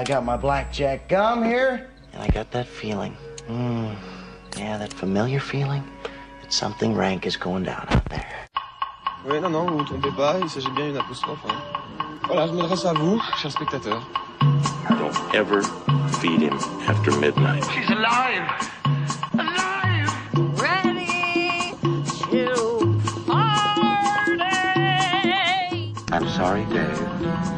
I got my blackjack gum here, and I got that feeling. Mm, yeah, that familiar feeling that something rank is going down out there. Oui, non, non, vous vous trompez pas, il s'agit bien d'une apostrophe. Hein. Voilà, je m'adresse à vous, chers spectateurs. Don't ever feed him after midnight. She's alive! Alive! Ready to party! I'm sorry, Dave.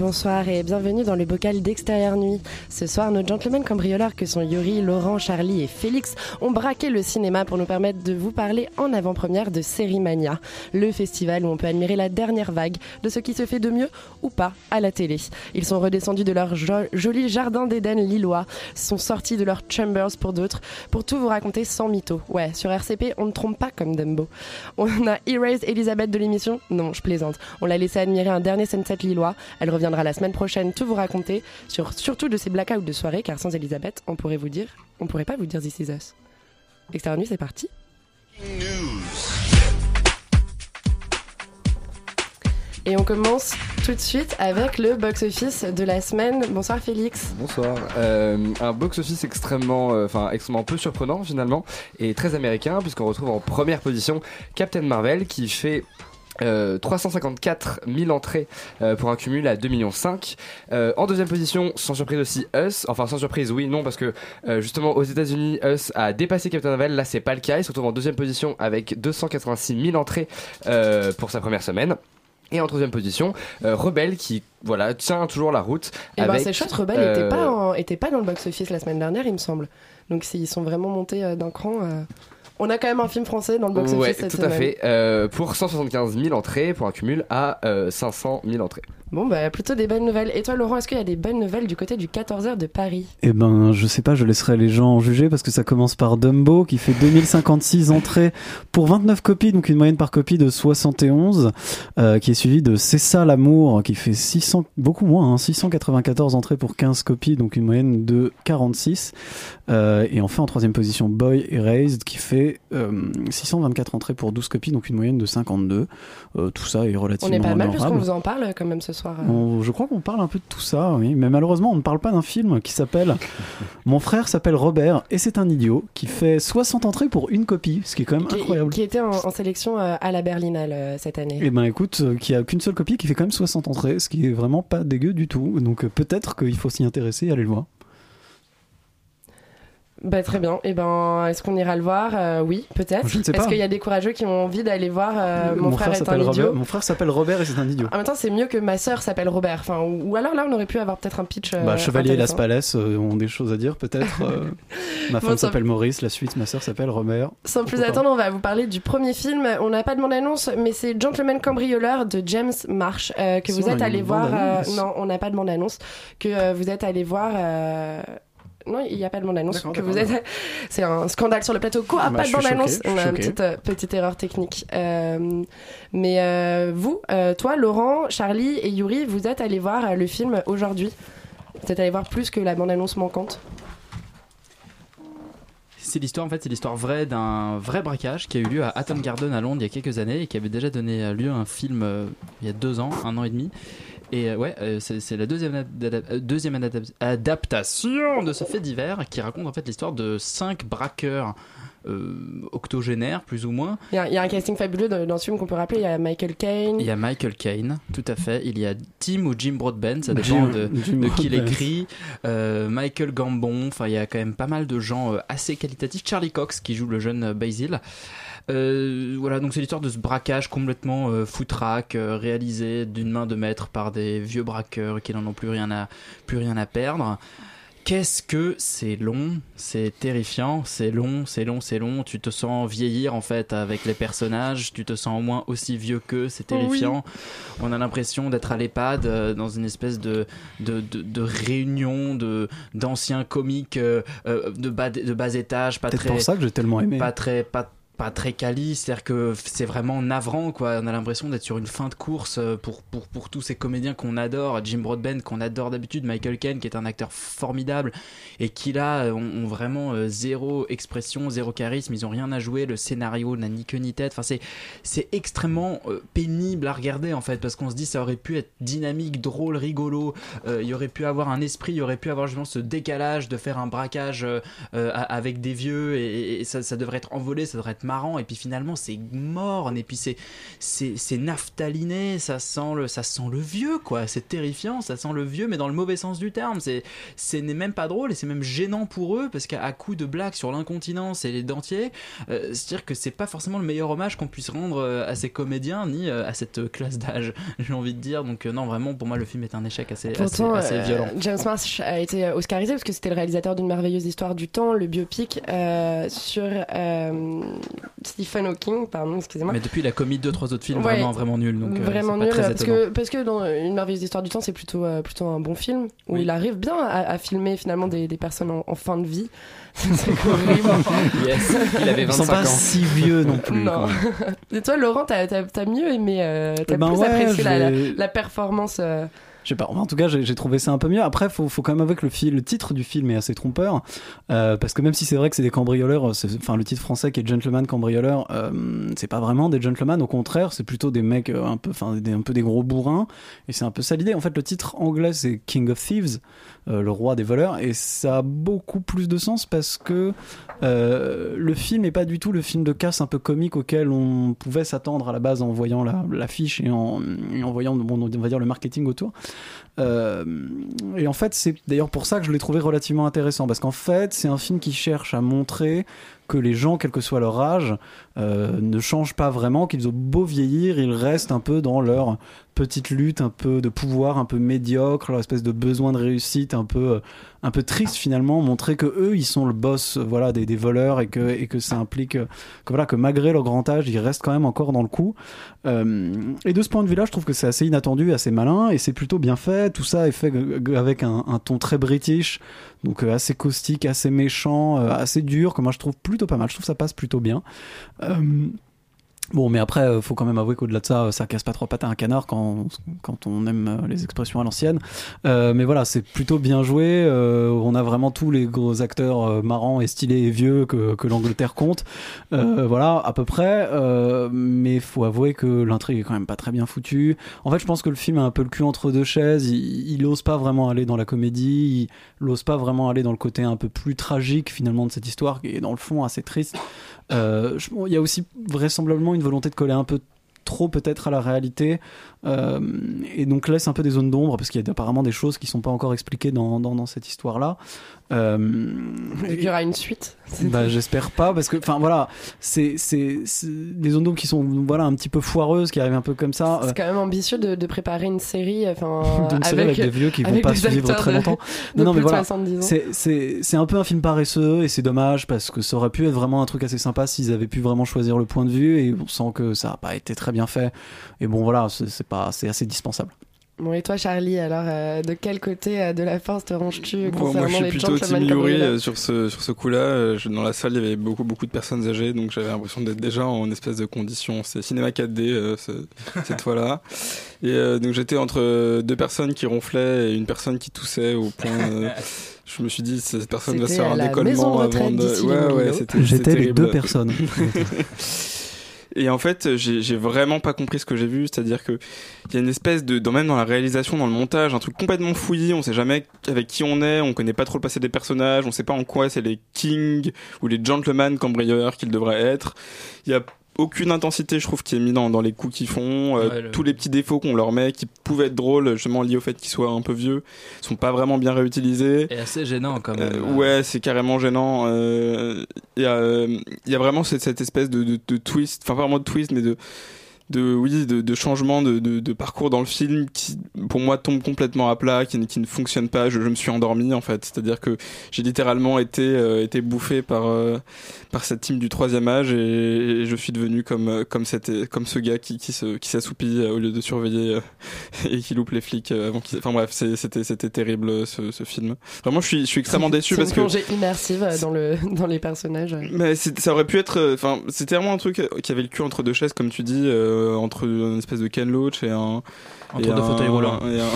Bonsoir et bienvenue dans le bocal d'extérieur nuit. Ce soir, nos gentlemen cambrioleurs que sont Yuri, Laurent, Charlie et Félix ont braqué le cinéma pour nous permettre de vous parler en avant-première de Sérimania, le festival où on peut admirer la dernière vague de ce qui se fait de mieux ou pas à la télé. Ils sont redescendus de leur jo- joli jardin d'Éden lillois, sont sortis de leur chambers pour d'autres, pour tout vous raconter sans mytho. Ouais, sur RCP, on ne trompe pas comme Dumbo. On a Erased Elisabeth de l'émission? Non, je plaisante. On l'a laissé admirer un dernier sunset lillois. Elle reviendra la semaine prochaine tout vous raconter, sur, surtout de ses blackouts de soirée, car sans Elisabeth, on pourrait vous dire, on pourrait pas vous dire This Is Us. Extérieur nuit, c'est parti. Et on commence tout de suite avec le box-office de la semaine. Bonsoir Félix. Bonsoir. Euh, un box-office extrêmement, euh, enfin extrêmement peu surprenant finalement et très américain puisqu'on retrouve en première position Captain Marvel qui fait euh, 354 000 entrées euh, pour un cumul à 2,5 millions. Euh, en deuxième position, sans surprise aussi Us. Enfin, sans surprise, oui, non, parce que euh, justement aux États-Unis, Us a dépassé Captain Marvel. Là, c'est pas le cas. Il se retrouve en deuxième position avec 286 000 entrées euh, pour sa première semaine. Et en troisième position, euh, Rebelle qui voilà tient toujours la route. Et ben avec, c'est chouette, Rebelle euh, était, pas en- était pas dans le box-office la semaine dernière, il me semble. Donc ils sont vraiment montés euh, d'un cran. euh. On a quand même un film français dans le box-office Ouais, cette tout à fait. Euh, pour 175 000 entrées, pour un cumul à euh, 500 000 entrées. Bon, bah plutôt des bonnes nouvelles. Et toi, Laurent, est-ce qu'il y a des bonnes nouvelles du côté du 14h de Paris? Eh ben, je sais pas, je laisserai les gens en juger parce que ça commence par Dumbo qui fait 2056 entrées pour 29 copies, donc une moyenne par copie de 71, euh, qui est suivi de C'est ça l'amour qui fait 600, beaucoup moins, hein, 694 entrées pour 15 copies, donc une moyenne de 46. Euh, et enfin en troisième position Boy Erased qui fait euh, 624 entrées pour 12 copies, donc une moyenne de 52. Euh, tout ça est On relativement est pas mal puisqu'on vous en parle quand même ce soir. Euh. On- je crois qu'on parle un peu de tout ça, oui. Mais malheureusement, on ne parle pas d'un film qui s'appelle Mon frère s'appelle Robert et c'est un idiot qui fait 60 entrées pour une copie, ce qui est quand même Qui, incroyable. qui était en, en sélection euh, à la Berlinale euh, cette année. Et ben écoute, qui a qu'une seule copie qui fait quand même 60 entrées, ce qui est vraiment pas dégueu du tout. Donc peut-être qu'il faut s'y intéresser et aller le voir. Bah très bien. Et ben, est-ce qu'on ira le voir? Euh, Oui, peut-être. Je ne sais Est-ce qu'il y a des courageux qui ont envie d'aller voir euh, Mon, frère, est s'appelle un Robert. idiot Mon frère s'appelle Robert et c'est un idiot. En même temps, c'est mieux que ma sœur s'appelle Robert. Enfin, ou, ou alors là, on aurait pu avoir peut-être un pitch. euh, bah, Chevalier et Las. Palais euh, ont des choses à dire peut-être. euh. ma femme s'appelle Maurice, la suite, ma sœur s'appelle Robert. Sans plus attendre, on va vous parler du premier film. On n'a pas de bande-annonce, mais c'est Gentleman Cambrioleur de James Marsh euh, que Si, vous êtes allé voir. euh, non, on n'a pas de bande-annonce. Que vous êtes allé voir. Non, il n'y a pas de bande-annonce. D'accord, Que vous d'accord, êtes... C'est un scandale sur le plateau. Quoi Bah, Pas de bande-annonce On a une petite, euh, petite erreur technique. Euh, mais euh, vous, toi, Laurent, Charlie et Yuri, vous êtes allés voir le film aujourd'hui. Vous êtes allés voir plus que la bande-annonce manquante. C'est l'histoire, en fait, c'est l'histoire vraie d'un vrai braquage qui a eu lieu à Hatton Garden à Londres il y a quelques années et qui avait déjà donné lieu à un film euh, il y a deux ans, un an et demi. Et euh, ouais, euh, c'est la deuxième, adap- euh, deuxième adap- adaptation de ce fait divers qui raconte en fait l'histoire de cinq braqueurs euh, octogénaires, plus ou moins. Il y, a- il y a un casting fabuleux dans, dans ce film qu'on peut rappeler. Il y a Michael Caine. Il y a Michael Caine, tout à fait. Il y a Tim ou Jim Broadbent, ça dépend Jim- de, Jim de qui l'écrit. Euh, Michael Gambon, enfin il y a quand même pas mal de gens euh, assez qualitatifs. Charlie Cox qui joue le jeune Basil. Euh, voilà, donc c'est l'histoire de ce braquage complètement euh, foutraque, euh, réalisé d'une main de maître par des vieux braqueurs qui n'en ont plus rien à, plus rien à perdre. Qu'est-ce que c'est long, c'est terrifiant, c'est long, c'est long, c'est long. Tu te sens vieillir en fait avec les personnages, tu te sens au moins aussi vieux qu'eux, c'est terrifiant. On a l'impression d'être à l'EHPAD euh, dans une espèce de, de, de, de réunion de d'anciens comiques euh, euh, de, bas, de bas étage, pas Peut-être très pour ça que j'ai tellement aimé. pas très pas pas très quali, c'est-à-dire que c'est vraiment navrant, quoi. On a l'impression d'être sur une fin de course euh, pour, pour, pour tous ces comédiens qu'on adore, Jim Broadbent qu'on adore d'habitude, Michael Caine qui est un acteur formidable et qui là euh, ont, vraiment euh, zéro expression, zéro charisme, ils ont rien à jouer, le scénario n'a ni queue ni tête. Enfin, c'est extrêmement pénible à regarder en fait parce qu'on se dit ça aurait pu être dynamique, drôle, rigolo, il y aurait pu avoir un esprit, il y aurait pu avoir justement ce décalage de faire un braquage avec des vieux et, et ça, ça devrait être envolé, ça devrait être marrant. Et puis finalement c'est morne. Et puis c'est c'est c'est naphtaliné, ça sent le ça sent le vieux quoi, c'est terrifiant, ça sent le vieux mais dans le mauvais sens du terme, c'est ce n'est même pas drôle et c'est même gênant pour eux parce qu'à coup de blagues sur l'incontinence et les dentiers, euh, c'est-à-dire que c'est pas forcément le meilleur hommage qu'on puisse rendre euh, à ces comédiens ni euh, à cette classe d'âge, j'ai envie de dire. Donc non, vraiment pour moi le film est un échec assez, assez, Pourtant, assez violent. James Marsh a été oscarisé parce que c'était le réalisateur d'une merveilleuse histoire du temps, le biopic euh, sur euh, Stephen Hawking, pardon, excusez-moi. Mais depuis il a commis deux trois autres films Ouais. vraiment vraiment nuls donc euh, vraiment c'est pas nul très parce que parce que dans une merveilleuse histoire du temps c'est plutôt euh, plutôt un bon film où Oui. il arrive bien à, à filmer finalement des, des personnes en, en fin de vie c'est horrible Yes, il avait Ils sont 25 pas ans. si vieux non plus. non et toi Laurent t'as t'as- t'as mieux aimé euh, t'as ben plus ouais, apprécié la, la, performance euh, Je sais pas. En tout cas, j'ai trouvé ça un peu mieux. Après, faut, quand même avouer que le, titre du film est assez trompeur. euh, parce que même si c'est vrai que c'est des cambrioleurs, c'est- enfin, le titre français qui est Gentleman cambrioleur, euh, c'est pas vraiment des gentlemen. Au contraire, c'est plutôt des mecs euh, un peu, enfin, un peu des gros bourrins. Et c'est un peu ça l'idée. En fait, le titre anglais, c'est King of Thieves, euh, le roi des voleurs. Et ça a beaucoup plus de sens parce que euh, le film est pas du tout le film de casse un peu comique auquel on pouvait s'attendre à la base en voyant la- l'affiche et en, en voyant bon, on va dire le marketing autour. Euh, et en fait, c'est d'ailleurs pour ça que je l'ai trouvé relativement intéressant parce qu'en fait, c'est un film qui cherche à montrer que les gens, quel que soit leur âge, euh, ne changent pas vraiment, qu'ils ont beau vieillir, ils restent un peu dans leur petite lutte, un peu de pouvoir, un peu médiocre, leur espèce de besoin de réussite, un peu, euh, un peu triste finalement, montrer que eux, ils sont le boss, euh, voilà, des, voleurs et que, et que ça implique euh, que voilà, que malgré leur grand âge, ils restent quand même encore dans le coup. Et de ce point de vue-là, je trouve que c'est assez inattendu, assez malin, et c'est plutôt bien fait. Tout ça est fait avec un, ton très british, donc assez caustique, assez méchant, assez dur, que moi je trouve plutôt pas mal. Je trouve que ça passe plutôt bien. Bon, mais après, euh, faut quand même avouer qu'au-delà de ça, euh, ça casse pas trois pattes à un canard quand, quand on aime euh, les expressions à l'ancienne. Euh, mais voilà, c'est plutôt bien joué. euh, on a vraiment tous les gros acteurs marrants et stylés et vieux que, que l'Angleterre compte. Euh, voilà, à peu près. Mais faut avouer que l'intrigue est quand même pas très bien foutue. En fait, je pense que le film a un peu le cul entre deux chaises. Il, il ose pas vraiment aller dans la comédie. Il ose pas vraiment aller dans le côté un peu plus tragique finalement de cette histoire qui est dans le fond assez triste. Euh, Il y a aussi vraisemblablement une volonté de coller un peu trop peut-être à la réalité. Euh, et donc laisse un peu des zones d'ombre parce qu'il y a apparemment des choses qui sont pas encore expliquées dans, cette histoire là il y aura une suite bah, j'espère pas parce que enfin voilà c'est des zones d'ombre qui sont voilà un petit peu foireuses qui arrivent un peu comme ça c'est quand même ambitieux de, de préparer une série enfin d'une série avec, des vieux qui vont pas vivre très longtemps. de non, non, mais voilà. 70 ans. C'est, c'est, c'est un peu un film paresseux et c'est dommage parce que ça aurait pu être vraiment un truc assez sympa s'ils avaient pu vraiment choisir le point de vue et on sent que ça a pas été très bien fait. Et bon, voilà, c'est, c'est pas, c'est assez dispensable. Bon, et toi, Charlie, alors, euh, de quel côté euh, de la force te ranges-tu Bon, moi, je suis les plutôt Tim Yuri euh, sur ce, sur ce coup-là. Euh, je- Dans la salle, il y avait beaucoup, beaucoup de personnes âgées, donc j'avais l'impression d'être déjà en espèce de condition. C'est cinéma 4D euh, ce- cette fois-là. Et euh, donc j'étais entre deux personnes qui ronflaient et une personne qui toussait au point. euh, je me suis dit, cette personne va se C'était faire un décollement avant de. Ouais, ouais, c'était. J'étais c'était les deux personnes. Et en fait, j'ai vraiment pas compris ce que j'ai vu, c'est-à-dire que il y a une espèce de, dans, même dans la réalisation, dans le montage, un truc complètement fouillis. On sait jamais avec qui on est, on connaît pas trop le passé des personnages, on sait pas en quoi c'est les kings ou les gentlemen cambrioleurs qu'ils devraient être. Y a aucune intensité, je trouve, qui est mise dans, dans les coups qu'ils font. Euh, Ouais, le- Tous les petits défauts qu'on leur met, qui pouvaient être drôles, justement liés au fait qu'ils soient un peu vieux, sont pas vraiment bien réutilisés. Et assez gênant quand même. Euh, ouais, c'est carrément gênant. Euh, Il y, y a vraiment cette, cette espèce de, de, de twist, enfin pas vraiment de twist, mais de de oui de, de changement de, de, de parcours dans le film qui pour moi tombe complètement à plat qui, ne- qui ne fonctionne pas. Je, je me suis endormi en fait. C'est à dire que j'ai littéralement été euh, été bouffé par euh, par cette team du troisième âge et, et je suis devenu comme euh, comme cette comme ce gars qui qui se qui s'assoupit euh, au lieu de surveiller euh, et qui loupe les flics avant qu'ils enfin bref c'était c'était terrible ce, ce film. Vraiment je suis je suis extrêmement déçu une parce que plongée immersive dans, le, dans les personnages. mais ça aurait pu être, enfin, c'était vraiment un truc qui avait le cul entre deux chaises, comme tu dis, euh, entre une espèce de Ken Loach et un Entre et deux un- fauteuils roulants. et un,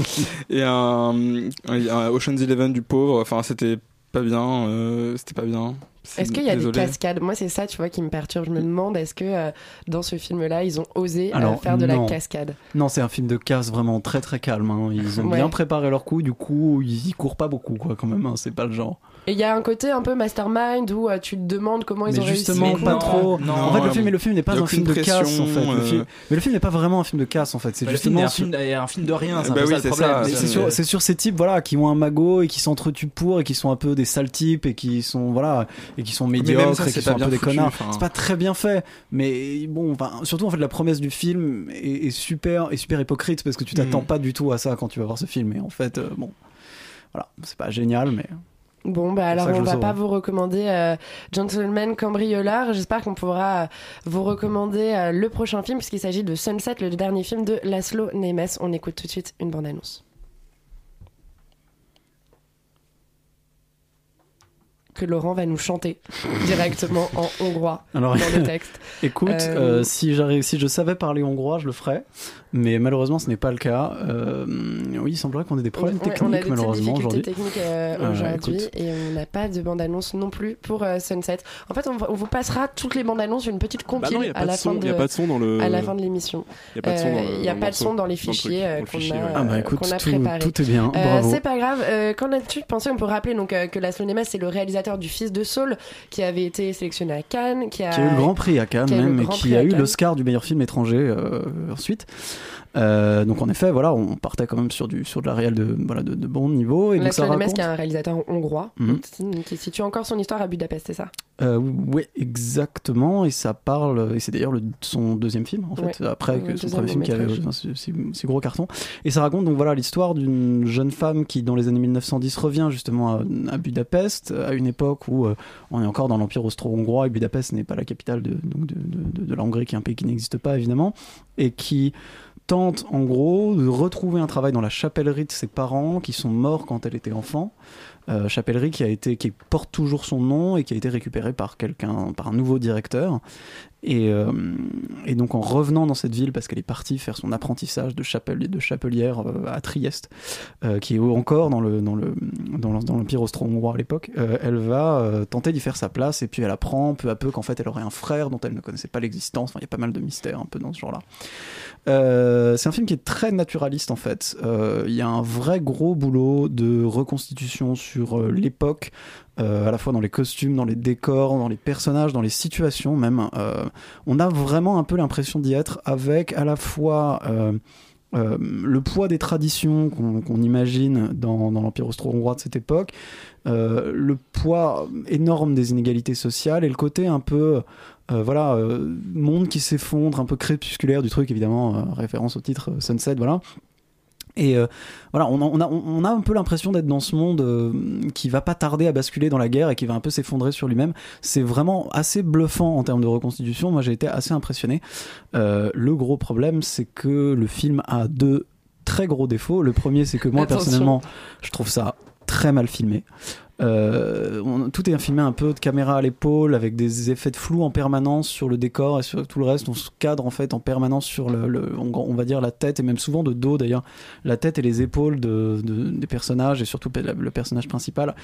et un, et un Ocean's Eleven du pauvre. Enfin, c'était pas bien, euh, c'était pas bien. Est-ce qu'il y a désolé. des cascades? Moi, c'est ça, tu vois, qui me perturbe. Je me demande, est-ce que euh, dans ce film-là, ils ont osé euh, faire de non. la cascade? Non, c'est un film de casse vraiment très très calme. hein. Ils ont Ouais. bien préparé leur coup, du coup, ils y courent pas beaucoup, quoi, quand même. hein. C'est pas le genre. Et il y a un côté un peu mastermind où euh, tu te demandes comment ils mais ont justement, réussi. pas non, trop. non, en fait, le film, le film n'est pas un film de casse, en fait. Le euh. film- Mais le film n'est pas vraiment un film de casse, en fait. C'est Bah, justement. un film, un film de rien, c'est un Bah peu oui, c'est Mais sur, ces types voilà qui ont un magot et qui s'entretuent pour et qui sont un peu des sales types et qui sont voilà et qui sont médiocres ça, et qui sont pas un peu des foutu, connards. enfin. C'est pas très bien fait, mais bon, enfin, surtout en fait la promesse du film est, est super est super hypocrite parce que tu t'attends Mm. pas du tout à ça quand tu vas voir ce film et en fait euh, bon voilà c'est pas génial mais Bon, bah alors on va pas vous recommander euh, Gentleman Cambriolard. J'espère qu'on pourra euh, vous recommander euh, le prochain film puisqu'il s'agit de Sunset, le dernier film de Laszlo Nemes. On écoute tout de suite une bande-annonce. Que Laurent va nous chanter directement en hongrois Alors, dans le texte. Écoute, Euh, euh, si je savais parler hongrois, je le ferais. Mais malheureusement, ce n'est pas le cas. Euh, oui, il semblerait qu'on ait des problèmes Ouais, techniques, on a des malheureusement, aujourd'hui. techniques euh, Euh, aujourd'hui et on n'a pas de bande-annonce non plus pour euh, Sunset. En fait, on, on vous passera toutes les bandes-annonces, une petite Bah compile non, à la son, fin il de y a pas de son dans le. à la fin de l'émission. Il y a pas de son Euh, dans le- Il n'y a pas le de son dans les dans le truc, fichiers euh, le qu'on a, ouais. Ah bah euh, écoute, a tout, préparés. tout est bien, Euh, c'est pas grave. Euh, Qu'en as-tu pensé? On peut rappeler donc euh, que Laszlo Nemes c'est le réalisateur du Fils de Saul qui avait été sélectionné à Cannes, qui a, qui a eu le Grand Prix à Cannes même et qui a eu l'Oscar du meilleur film étranger euh, ensuite. Euh, donc en effet, voilà, on partait quand même sur du sur de la réelle de voilà de, de bon niveau et donc ça raconte. qui est un réalisateur hongrois Mhm. qui situe encore son histoire à Budapest, c'est ça? Euh, oui, exactement, et ça parle, et c'est d'ailleurs le- son deuxième film en fait, Ouais. après que son premier film qui avait long-métrage. enfin, ce, ce- ce gros carton. Et ça raconte donc voilà l'histoire d'une jeune femme qui dans les années 1910 revient justement à, à Budapest, à une époque où euh, on est encore dans l'empire austro-hongrois et Budapest n'est pas la capitale de, donc de, de- de- de la Hongrie, qui est un pays qui n'existe pas évidemment, et qui tente en gros de retrouver un travail dans la chapellerie de ses parents qui sont morts quand elle était enfant. Euh, chapellerie qui a été qui porte toujours son nom et qui a été récupérée par quelqu'un par un nouveau directeur. Et, euh, donc en revenant dans cette ville parce qu'elle est partie faire son apprentissage de, chapelier, de chapelière euh, à Trieste qui est encore dans le dans le dans l'em- dans l'empire austro-hongrois à l'époque elle va tenter d'y faire sa place et puis elle apprend peu à peu qu'en fait elle aurait un frère dont elle ne connaissait pas l'existence. Enfin il y a pas mal de mystères un peu dans ce genre là euh, c'est un film qui est très naturaliste en fait. Euh, Il y a un vrai gros boulot de reconstitution sur euh, l'époque, à la fois dans les costumes, dans les décors, dans les personnages, dans les situations même. On a vraiment un peu l'impression d'y être avec à la fois le poids des traditions qu'on imagine dans, l'Empire austro-hongrois de cette époque, le poids énorme des inégalités sociales et le côté un peu euh, voilà euh, monde qui s'effondre un peu crépusculaire du truc évidemment euh, référence au titre Sunset voilà et voilà, on a, on, a, on a un peu l'impression d'être dans ce monde qui va pas tarder à basculer dans la guerre et qui va un peu s'effondrer sur lui-même. C'est vraiment assez bluffant en termes de reconstitution. Moi, j'ai été assez impressionné. Le gros problème, c'est que le film a deux très gros défauts. Le premier, c'est que moi, Attention. personnellement, je trouve ça très mal filmé. Euh, tout est filmé un peu de caméra à l'épaule avec des effets de flou en permanence sur le décor et sur tout le reste. On se cadre en fait en permanence sur le, on, va dire la tête et même souvent de dos d'ailleurs, la tête et les épaules de, de- des personnages et surtout le, personnage principal.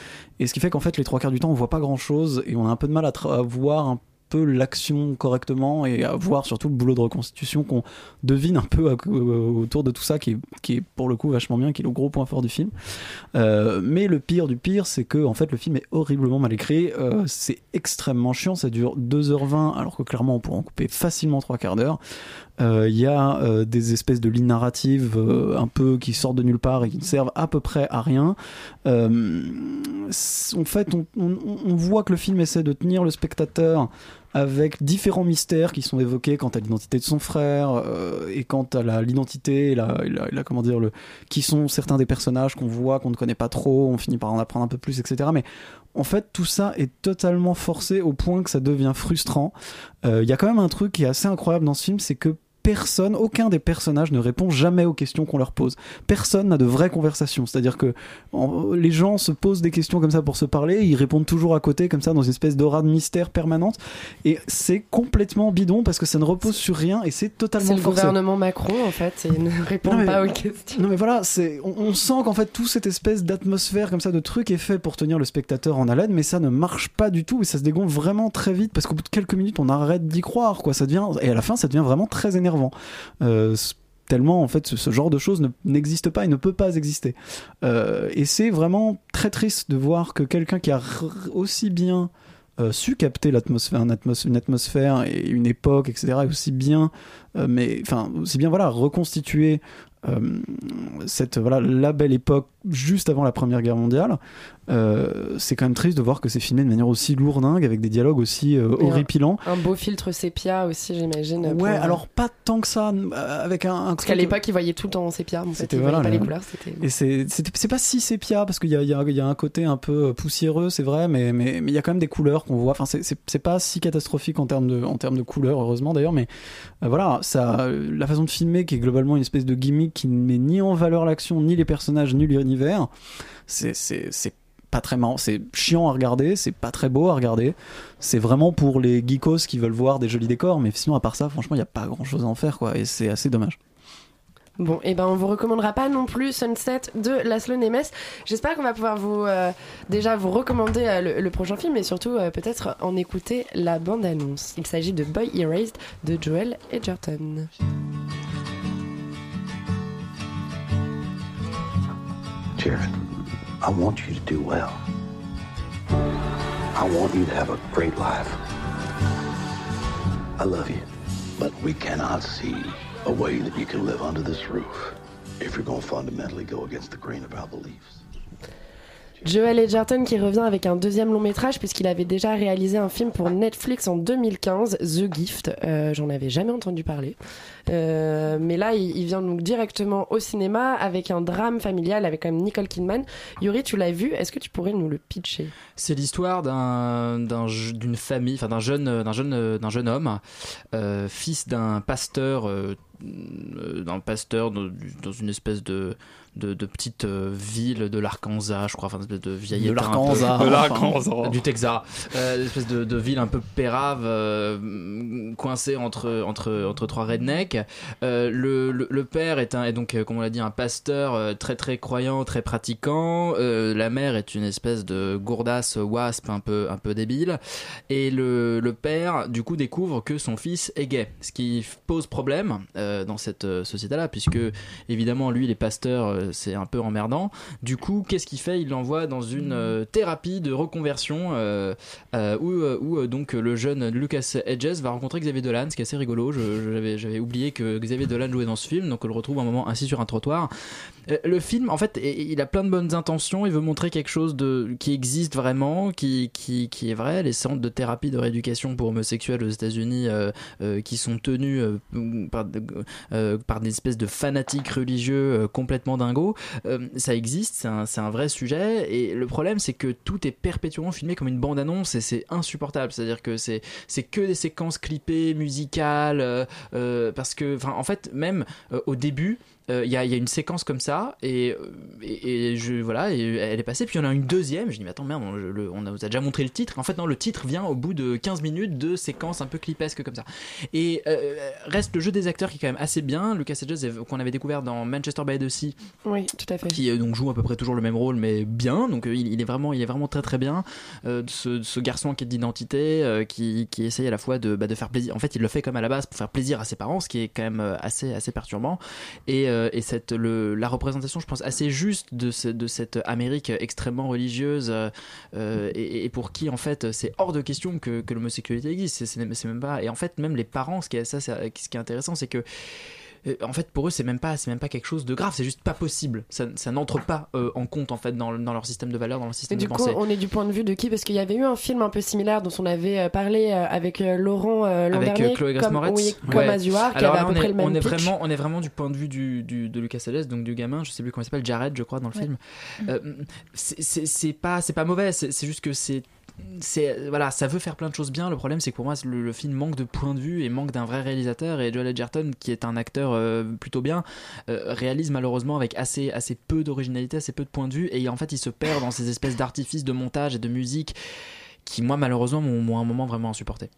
Et ce qui fait qu'en fait les trois quarts du temps on voit pas grand chose et on a un peu de mal à voir un peu l'action correctement et à voir surtout le boulot de reconstitution qu'on devine un peu à- autour de tout ça qui est, qui est pour le coup vachement bien, qui est le gros point fort du film. Euh, mais le pire du pire, c'est que en fait le film est horriblement mal écrit. Euh, c'est extrêmement chiant. Ça dure 2h20 alors que clairement on pourrait en couper facilement trois quarts d'heure. Euh, Il y a euh, des espèces de lignes narratives euh, un peu qui sortent de nulle part et qui ne servent à peu près à rien. Euh, en fait, on voit que le film essaie de tenir le spectateur avec différents mystères qui sont évoqués. Quant à l'identité de son frère euh, et quant à l'identité la, la- la- comment dire le qui sont certains des personnages qu'on voit qu'on ne connaît pas trop on finit par en apprendre un peu plus etc mais en fait tout ça est totalement forcé au point que ça devient frustrant. Euh, il y a quand même un truc qui est assez incroyable dans ce film c'est que personne, aucun des personnages ne répond jamais aux questions qu'on leur pose. Personne n'a de vraies conversations. C'est-à-dire que en- les gens se posent des questions comme ça pour se parler, ils répondent toujours à côté comme ça dans une espèce d'aura de mystère permanente. Et c'est complètement bidon parce que ça ne repose sur rien et c'est C'est totalement le forcé. gouvernement Macron en fait, et il ne répond Non, mais- pas aux questions. Non mais voilà, c'est on, on sent qu'en fait toute cette espèce d'atmosphère comme ça de truc est fait pour tenir le spectateur en haleine, mais ça ne marche pas du tout et ça se dégonfle vraiment très vite parce qu'au bout de quelques minutes on arrête d'y croire quoi. Ça devient et à la fin ça devient vraiment très énervant. Euh, tellement en fait ce, genre de choses ne- n'existe pas et ne peut pas exister. Euh, et c'est vraiment très triste de voir que quelqu'un qui a aussi bien euh, su capter l'atmosphère, un atmos- une atmosphère et une époque, etc., et aussi bien, mais enfin aussi bien voilà reconstituer cette voilà la belle époque juste avant la Première Guerre mondiale. Euh, c'est quand même triste de voir que c'est filmé de manière aussi lourdingue avec des dialogues aussi euh, un- horripilants. Un beau filtre sépia aussi, j'imagine. pour- Ouais, alors pas tant que ça, euh, avec un, un Parce qu'à l'époque, ils voyaient tout le temps en sépia. En fait, C'était ils voilà, pas le- les couleurs. C'était. Et c'est pas si sépia parce qu'il y a, il y, a, il y a un côté un peu poussiéreux, c'est vrai, mais mais mais il y a quand même des couleurs qu'on voit. Enfin, c'est- pas si catastrophique en termes de en termes de couleurs, heureusement d'ailleurs. Mais euh, voilà, ça, euh, la façon de filmer qui est globalement une espèce de gimmick qui ne met ni en valeur l'action, ni les personnages, ni l'univers. C'est pas très marrant, c'est chiant à regarder, c'est pas très beau à regarder. C'est vraiment pour les geekos qui veulent voir des jolis décors, mais sinon à part ça, franchement, il y a pas grand chose à en faire quoi, et c'est assez dommage. Bon, et ben on vous recommandera pas non plus Sunset de Laszlo Nemes. J'espère qu'on va pouvoir vous euh, déjà vous recommander euh, le, le prochain film et surtout euh, peut-être en écouter la bande annonce. Il s'agit de Boy Erased de Joel Edgerton. Jared, I want you to do well. I want you to have a great life. I love you, but we cannot see a way that you can live under this roof if you're going to fundamentally go against the grain of our beliefs. Joel Edgerton qui revient avec un deuxième long métrage puisqu'il avait déjà réalisé un film pour Netflix en 2015, The Gift. Euh, J'en avais jamais entendu parler. Euh, mais là, il, vient donc directement au cinéma avec un drame familial avec même Nicole Kidman. Yuri, tu l'as vu Est-ce que tu pourrais nous le pitcher? C'est l'histoire d'une famille, enfin d'un jeune jeune jeune homme, euh, fils d'un pasteur, d'un pasteur dans une espèce de de, de petite euh, ville de l'Arkansas, je crois, enfin de De l'Arkansas, de enfin. l'Arkansas, du Texas, euh, espèce de, de ville un peu pérave, euh, coincée entre entre entre trois rednecks. Euh, le, le, le père est un est donc euh, comme on l'a dit un pasteur euh, très très croyant, très pratiquant. Euh, la mère est une espèce de gourdasse wasp un peu un peu débile. Et le, le père du coup découvre que son fils est gay, ce qui pose problème euh, dans cette euh, société-là puisque évidemment lui les pasteurs euh, c'est un peu emmerdant. Du coup qu'est-ce qu'il fait? Il l'envoie dans une euh, thérapie de reconversion euh, euh, où, euh, où euh, donc le jeune Lucas Hedges va rencontrer Xavier Dolan, ce qui est assez rigolo. J'avais oublié que Xavier Dolan jouait dans ce film, donc on le retrouve un moment assis sur un trottoir. Euh, Le film, en fait, il a plein de bonnes intentions. Il veut montrer quelque chose de qui existe vraiment, qui qui, qui est vrai. Les centres de thérapie de rééducation pour homosexuels aux États-Unis, euh, euh, qui sont tenus euh, par, euh, par des espèces de fanatiques religieux euh, complètement euh, ça existe. C'est un, vrai sujet. Et le problème, c'est que tout est perpétuellement filmé comme une bande-annonce et c'est insupportable. C'est-à-dire que c'est que des séquences clippées, musicales, euh, euh, parce que, en fait, même au début. Euh, Il y, a, il y a une séquence comme ça et, euh, et, et je voilà et elle est passée puis il y en a une deuxième je dis mais attends merde on, le- on a, vous a déjà montré le titre. En fait non le titre vient au bout de 15 minutes de séquences un peu clipesques comme ça. Et euh, reste le jeu des acteurs qui est quand même assez bien. Lucas Hedges euh, qu'on avait découvert dans Manchester by the Sea. Oui, tout à fait. qui euh, donc joue à peu près toujours le même rôle mais bien. Donc euh, il, il est vraiment il est vraiment très très bien. Euh, ce, garçon qui est d'identité euh, qui, qui essaye à la fois de, bah, de faire plaisir en fait il le fait comme à la base pour faire plaisir à ses parents ce qui est quand même euh, assez assez perturbant. Et, euh, et cette la représentation je pense assez juste de, de cette Amérique extrêmement religieuse euh, euh, et, pour qui en fait c'est hors de question que, l'homosexualité existe. C'est même pas et en fait même les parents ce qui est ce qui est intéressant c'est que en fait pour eux c'est même pas c'est même pas quelque chose de grave c'est juste pas possible. Ça, ça n'entre pas euh, en compte en fait dans, dans leur système de valeurs dans leur Et système du de coup, pensée. on est du point de vue de qui? Parce qu'il y avait eu un film un peu similaire dont on avait euh, parlé euh, avec euh, Laurent euh, l'an avec dernier, euh, Chloé comme, oui, Ouais. comme Are, qui Alors avait à peu on près est, le même on est pitch. vraiment on est vraiment du point de vue du, du- de Lucas Helles donc du gamin. Je sais plus comment il s'appelle Jared je crois dans le Ouais. film. Euh, c'est- pas c'est pas mauvais. C'est juste que c'est voilà ça veut faire plein de choses bien. Le problème c'est que pour moi le, film manque de point de vue et manque d'un vrai réalisateur. Et Joel Edgerton qui est un acteur euh, plutôt bien euh, réalise malheureusement avec assez assez peu d'originalité assez peu de point de vue. Et en fait il se perd dans ces espèces d'artifices de montage et de musique qui moi malheureusement m'ont m'ont un moment vraiment insupporté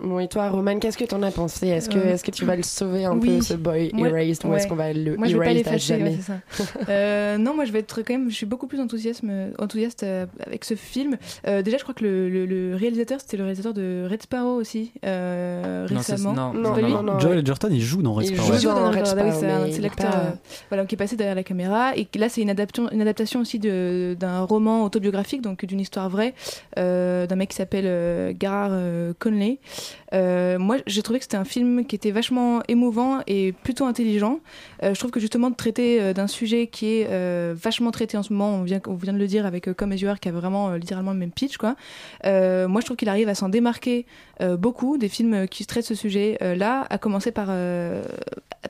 Bon, et toi, Roman, qu'est-ce que t'en as pensé? Est-ce que, Euh, est-ce que tu vas le sauver un oui. peu, ce boy Moi- erased, ou ouais. est-ce qu'on va le Moi, je vais pas les erased à fâcher, jamais? ouais, c'est ça. Euh, non, moi, je vais être quand même. Je suis beaucoup plus enthousiaste, enthousiaste avec ce film. Euh, déjà, je crois que le, le- le réalisateur, c'était le réalisateur de Red Sparrow aussi euh, récemment. non, non, non, non. Joel Edgerton, il joue dans Red Il Sparrow. joue dans Red Sparrow, c'est il l'acteur pas- euh, voilà, qui est passé derrière la caméra. Et là, c'est une adaptation, une adaptation aussi de- d'un roman autobiographique, donc d'une histoire vraie, euh, d'un mec qui s'appelle euh, Gerard euh, Conley. Euh, Euh, moi, j'ai trouvé que c'était un film qui était vachement émouvant et plutôt intelligent. Euh, je trouve que justement de traiter euh, d'un sujet qui est euh, vachement traité en ce moment, on vient, on vient de le dire avec euh, Come As qui a vraiment littéralement le même pitch, quoi. Moi, je trouve qu'il arrive à s'en démarquer beaucoup des films qui traitent ce sujet-là, à commencer par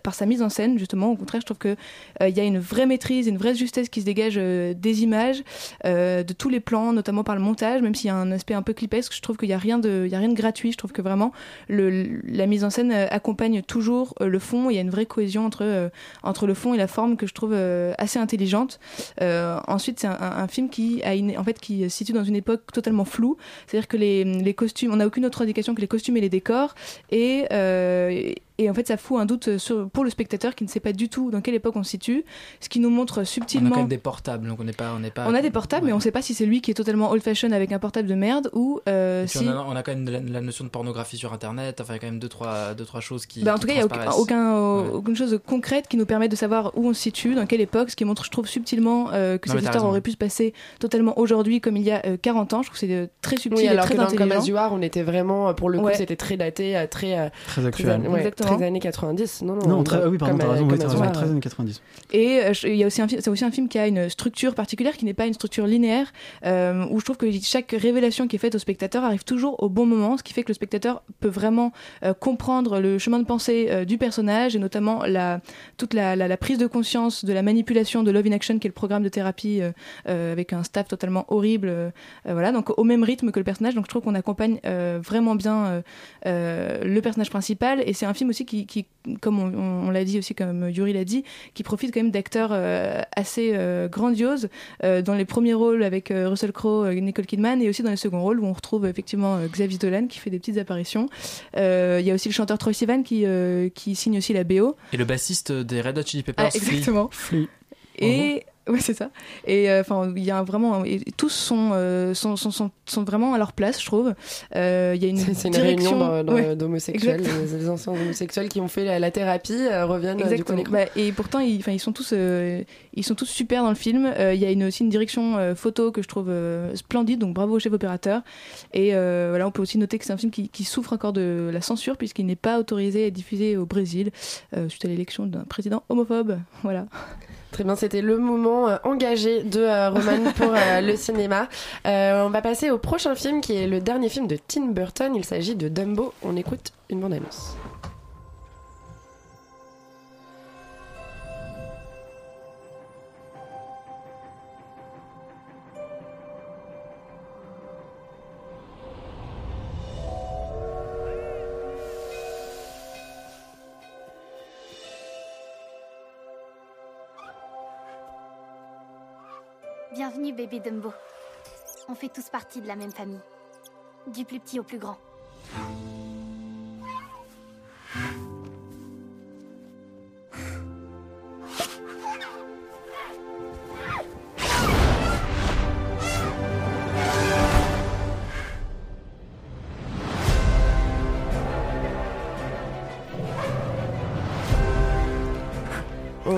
par sa mise en scène, justement. Au contraire, je trouve que il y a une vraie maîtrise, une vraie justesse qui se dégage des images, euh, de tous les plans, notamment par le montage, même s'il y a un aspect un peu clipesque. Je trouve qu'il y a rien de, a rien de gratuit. Je trouve que vraiment la mise en scène euh, accompagne toujours euh, le fond. Il y a une vraie cohésion entre euh, entre le fond et la forme que je trouve assez intelligente. Ensuite, c'est un, film qui a en fait qui se situe dans une époque totalement floue. C'est-à-dire que les, les costumes, on n'a aucune autre indication que les costumes et les décors. Et et en fait, ça fout un doute sur, pour le spectateur qui ne sait pas du tout dans quelle époque on se situe, ce qui nous montre on a subtilement. quand même des portables donc on n'est pas on n'est pas On a des portables, mais on ne sait pas si c'est lui qui est totalement old-fashioned avec un portable de merde ou euh, si. on, a, on a quand même la, la notion de pornographie sur internet enfin il y a quand même deux trois deux trois choses qui Bah, en qui tout cas, il n'y a aucun, euh, aucune chose concrète qui nous permet de savoir où on se situe, dans quelle époque, ce qui montre, je trouve, subtilement euh, que Non, cette histoire raison. aurait pu se passer totalement aujourd'hui comme il y a euh, 40 ans. Je trouve que c'est euh, très subtil Oui, et alors très que dans Comme intelligent. As You Are, on était vraiment, euh, pour le coup, Ouais. c'était très daté, euh, très. euh, Très actuel. ouais, Exactement. Très années 90. Non, non, Non, très, oui, pardon, t'as raison, oui, raison, 13 années 90. Et euh, il y a aussi un film, c'est aussi un film qui a une structure particulière qui n'est pas une structure linéaire, euh, où je trouve que chaque révélation qui est faite au spectateur arrive toujours au bon moment, ce qui fait que le spectateur peut vraiment euh, comprendre le chemin de pensée euh, du personnage et notamment la, toute la, la- la prise de conscience de la manipulation de Love in Action, qui est le programme de thérapie euh, euh, avec un staff totalement horrible, voilà, donc au même rythme que le personnage. Donc je trouve qu'on accompagne euh, vraiment bien euh, euh, le personnage principal et c'est un film aussi qui, qui comme on, on- on l'a dit aussi, comme Yuri l'a dit, qui profite quand même d'acteurs euh, assez euh, grandioses euh, dans les premiers rôles avec euh, Russell Crowe, euh, Nicole Kidman, et aussi dans les seconds rôles où on retrouve effectivement euh, Xavier Dolan qui fait des petites apparitions. Euh, Il y a aussi le chanteur Troy Sivan qui, euh, qui signe aussi la BO. et le bassiste des Red Hot Chili Peppers Ah, Flea. exactement. Flea. Et ouais, c'est ça. Et euh, enfin, il y a vraiment, et tous sont, euh, sont, sont, sont, sont vraiment à leur place, je trouve. Euh, Il y a une C'est c'est une direction réunion ouais, d'homosexuels. Les, les anciens homosexuels qui ont fait la, la thérapie reviennent du coup Exactement. l'écran. Bah, et pourtant, ils, sont tous, ils sont tous super dans le film. Il y a une, aussi une direction photo que je trouve splendide, donc bravo au chef opérateur. Et voilà, on peut aussi noter que c'est un film qui, qui souffre encore de la censure puisqu'il n'est pas autorisé à diffusé au Brésil suite à l'élection d'un président homophobe. Voilà. Très bien, c'était le moment euh, engagé de euh, Roman pour euh, le cinéma. On va passer au prochain film qui est le dernier film de Tim Burton. Il s'agit de Dumbo. On écoute une bande-annonce. Bébé Dumbo. On fait tous partie de la même famille. Du plus petit au plus grand.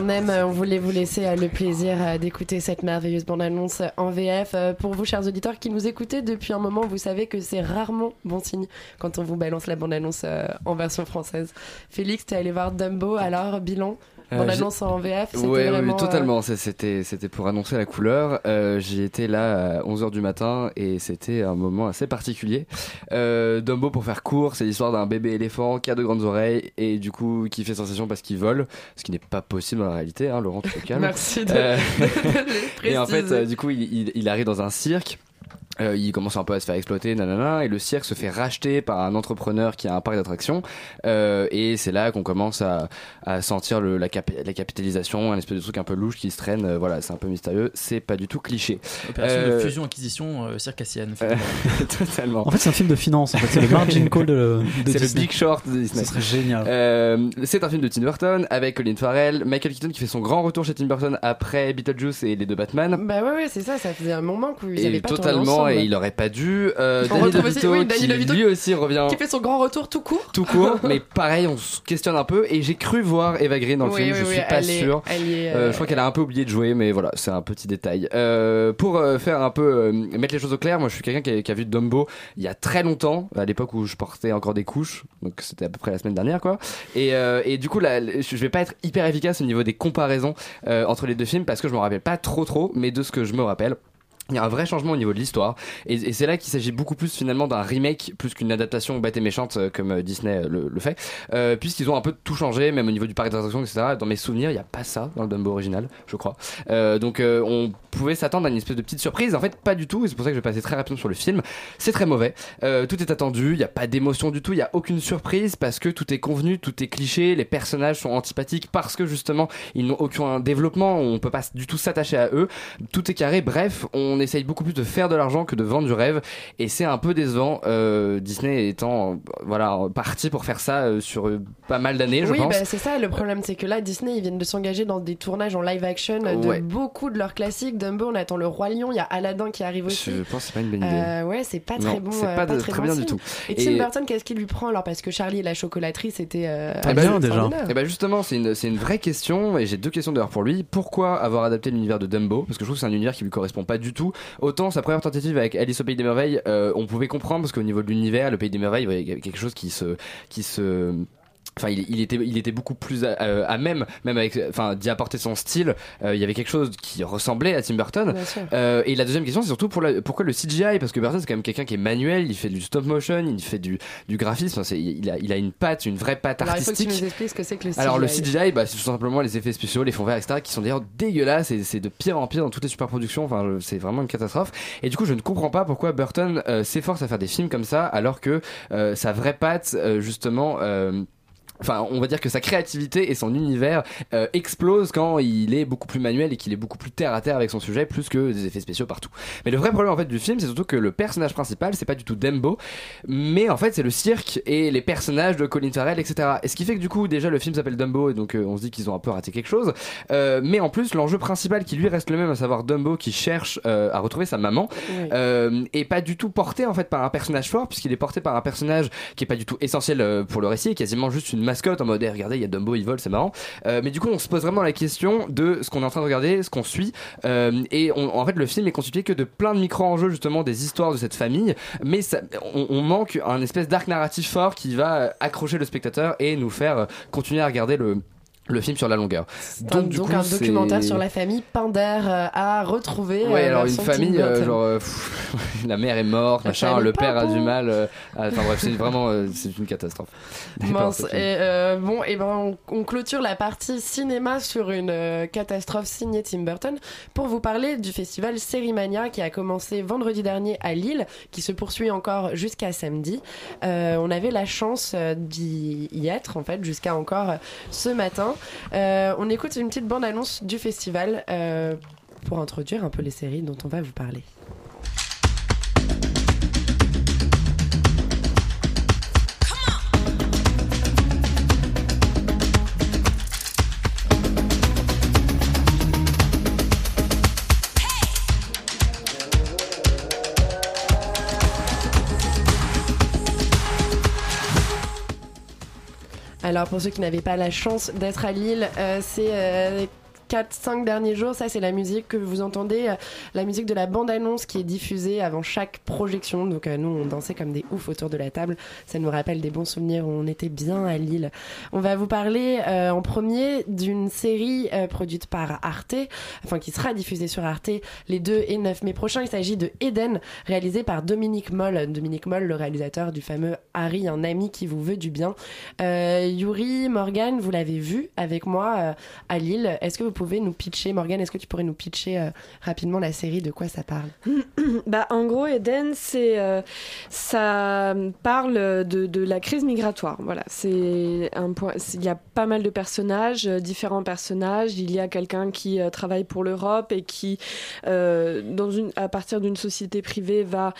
On aime, euh, on voulait vous laisser euh, le plaisir euh, d'écouter cette merveilleuse bande-annonce en VF. Pour vous, chers auditeurs qui nous écoutez depuis un moment, vous savez que c'est rarement bon signe quand on vous balance la bande-annonce en version française. Félix, t'es allé voir Dumbo, alors bilan Euh, Bande-annonce en VF, c'était Ouais, vraiment... oui, euh, totalement. C'est- C'était, c'était pour annoncer la couleur. Euh, J'y étais là à 11h du matin et c'était un moment assez particulier. Euh, Dumbo, pour faire court, c'est l'histoire d'un bébé éléphant qui a de grandes oreilles et du coup qui fait sensation parce qu'il vole, ce qui n'est pas possible dans la réalité. Hein, Laurent, tu te calmes. Merci de- Euh, et en fait, euh, du coup, il, il- il arrive dans un cirque. Euh, il commence un peu à se faire exploiter, nanana, et le cirque se fait racheter par un entrepreneur qui a un parc d'attractions. Euh, et c'est là qu'on commence à, à sentir le, la, cap- la capitalisation, un espèce de truc un peu louche qui se traîne. Euh, voilà, c'est un peu mystérieux. C'est pas du tout cliché. Opération Euh, de fusion-acquisition euh, circassienne. euh, totalement. En fait, c'est un film de finance. En fait, c'est le margin call de, de C'est le. Big Short de Disney. Ce serait génial. Euh, c'est un film de Tim Burton avec Colin Farrell, Michael Keaton qui fait son grand retour chez Tim Burton après Beetlejuice et les deux Batman. Bah ouais, ouais, c'est ça, ça faisait un moment qu'ils avaient pas totalement, et il aurait pas dû. Euh, Danny DeVito, oui, qui lui aussi revient Qui fait son grand retour tout court tout court, mais pareil, on se questionne un peu. Et j'ai cru voir Eva Green dans le Oui, film, oui, je suis pas est- sûr. est, Euh, euh, je crois qu'elle a un peu oublié de jouer, mais voilà, c'est un petit détail. Euh, pour faire un peu mettre les choses au clair, moi je suis quelqu'un qui, a- qui a vu Dumbo il y a très longtemps, à l'époque où je portais encore des couches, donc c'était à peu près la semaine dernière, quoi. Et, et du coup, là, je vais pas être hyper efficace au niveau des comparaisons entre les deux films parce que je me rappelle pas trop trop, mais de ce que je me rappelle. Il y a un vrai changement au niveau de l'histoire. Et, et c'est là qu'il s'agit beaucoup plus finalement d'un remake plus qu'une adaptation bête et méchante euh, comme euh, Disney euh, le, le fait. Euh, puisqu'ils ont un peu tout changé même au niveau du parc d'attractions etc dans mes souvenirs il n'y a pas ça dans le Dumbo original je crois. Euh, donc euh, on pouvait s'attendre à une espèce de petite surprise. En fait pas du tout. Et c'est pour ça que je vais passer très rapidement sur le film. C'est très mauvais. Tout est attendu. Il n'y a pas d'émotion du tout. Il n'y a aucune surprise parce que tout est convenu tout est cliché. Les personnages sont antipathiques parce que justement ils n'ont aucun développement. On peut pas du tout s'attacher à eux. Tout est carré. Bref essaye beaucoup plus de faire de l'argent que de vendre du rêve et c'est un peu décevant euh, Disney étant voilà parti pour faire ça euh, sur euh, pas mal d'années je oui, pense bah, c'est ça. Le problème, c'est que là, Disney, ils viennent de s'engager dans des tournages en live action de Ouais. beaucoup de leurs classiques. Dumbo, on attend le Roi Lion. Il y a Aladdin qui arrive aussi. je pense que c'est pas une bonne idée Euh, ouais, c'est pas Non, très bon. c'est pas de- très, très bon bien du tout. Et Tim Et- Burton, qu'est-ce qu'il lui prend alors? Parce que Charlie et la chocolaterie, c'était. euh, Eh ben, extraordinaire. Eh ben justement, c'est une, c'est une vraie question et j'ai deux questions d'ailleurs pour lui. Pourquoi avoir adapté l'univers de Dumbo? Parce que je trouve que c'est un univers qui lui correspond pas du tout. Autant sa première tentative avec Alice au pays des merveilles, euh, on pouvait comprendre parce qu'au niveau de l'univers, le pays des merveilles, il y avait quelque chose qui se, qui se Enfin, il, il était, il était beaucoup plus à, à- à même, même avec, enfin, d'y apporter son style. Euh, il y avait quelque chose qui ressemblait à Tim Burton. Bien sûr. Euh, et la deuxième question, c'est surtout pour la- pourquoi le CGI Parce que Burton, c'est quand même quelqu'un qui est manuel. Il fait du stop motion, il fait du, du graphisme. Enfin, c'est- il a, il a une patte, une vraie patte Alors, il faut que tu artistique. nous expliques ce que c'est que le CGI. Alors le CGI, bah, c'est tout simplement les effets spéciaux, les fonds verts, etc., qui sont d'ailleurs dégueulasses et c'est de pire en pire dans toutes les superproductions. Enfin, c'est vraiment une catastrophe. Et du coup, je ne comprends pas pourquoi Burton euh, s'efforce à faire des films comme ça, alors que euh, sa vraie patte, euh, justement. Enfin, on va dire que sa créativité et son univers euh, explosent quand il est beaucoup plus manuel et qu'il est beaucoup plus terre à terre avec son sujet, plus que des effets spéciaux partout. Mais le vrai problème en fait du film, c'est surtout que le personnage principal, c'est pas du tout Dembo, mais en fait c'est le cirque et les personnages de Colin Farrell, etc. Et ce qui fait que du coup déjà le film s'appelle Dumbo et donc euh, on se dit qu'ils ont un peu raté quelque chose. Euh, mais en plus l'enjeu principal qui lui reste le même, à savoir Dumbo qui cherche à retrouver sa maman, Oui. est pas du tout porté en fait par un personnage fort puisqu'il est porté par un personnage qui est pas du tout essentiel pour le récit, quasiment juste une mascotte en mode Eh, regardez il y a Dumbo il vole c'est marrant. Euh, mais du coup on se pose vraiment la question de ce qu'on est en train de regarder, ce qu'on suit euh, et en fait le film est constitué que de plein de micro enjeux justement des histoires de cette famille, mais on, manque un espèce d'arc narratif fort qui va accrocher le spectateur et nous faire euh, continuer à regarder le le film sur la longueur. Du donc coup, un documentaire sur la famille Pinder euh, à retrouver. Ouais, euh, alors une famille, euh, genre, euh, la mère est morte, machin, le père a du mal. à- Enfin bref, c'est vraiment, c'est une catastrophe. Mince. Et, bon, et ben on, on clôture la partie cinéma sur une catastrophe signée Tim Burton pour vous parler du festival Sérimania qui a commencé vendredi dernier à Lille, qui se poursuit encore jusqu'à samedi. On avait la chance d'y être en fait jusqu'à encore ce matin. Euh, on écoute une petite bande annonce du festival euh, pour introduire un peu les séries dont on va vous parler. Alors pour ceux qui n'avaient pas la chance d'être à Lille, euh, c'est euh, 4-5 derniers jours, ça c'est la musique que vous entendez, euh, la musique de la bande-annonce qui est diffusée avant chaque projection. Donc euh, nous on dansait comme des oufs autour de la table, ça nous rappelle des bons souvenirs où on était bien à Lille. On va vous parler euh, en premier d'une série produite par Arte, enfin qui sera diffusée sur Arte les 2 et 9 mai prochains. Il s'agit de Eden, réalisé par Dominique Moll. Dominique Moll, le réalisateur du fameux Harry, un ami qui vous veut du bien. Yuri, Morgan, vous l'avez vu avec moi à Lille. Est-ce que vous pouvez nous pitcher, Morgan, est-ce que tu pourrais nous pitcher euh, rapidement la série, de quoi ça parle? Bah, en gros, Eden, c'est euh, ça parle de, la crise migratoire. Voilà, c'est un point. Il y a pas mal de personnages, euh, différents personnages. Il y a quelqu'un qui travaille pour l'Europe et qui, dans une, à partir d'une société privée, va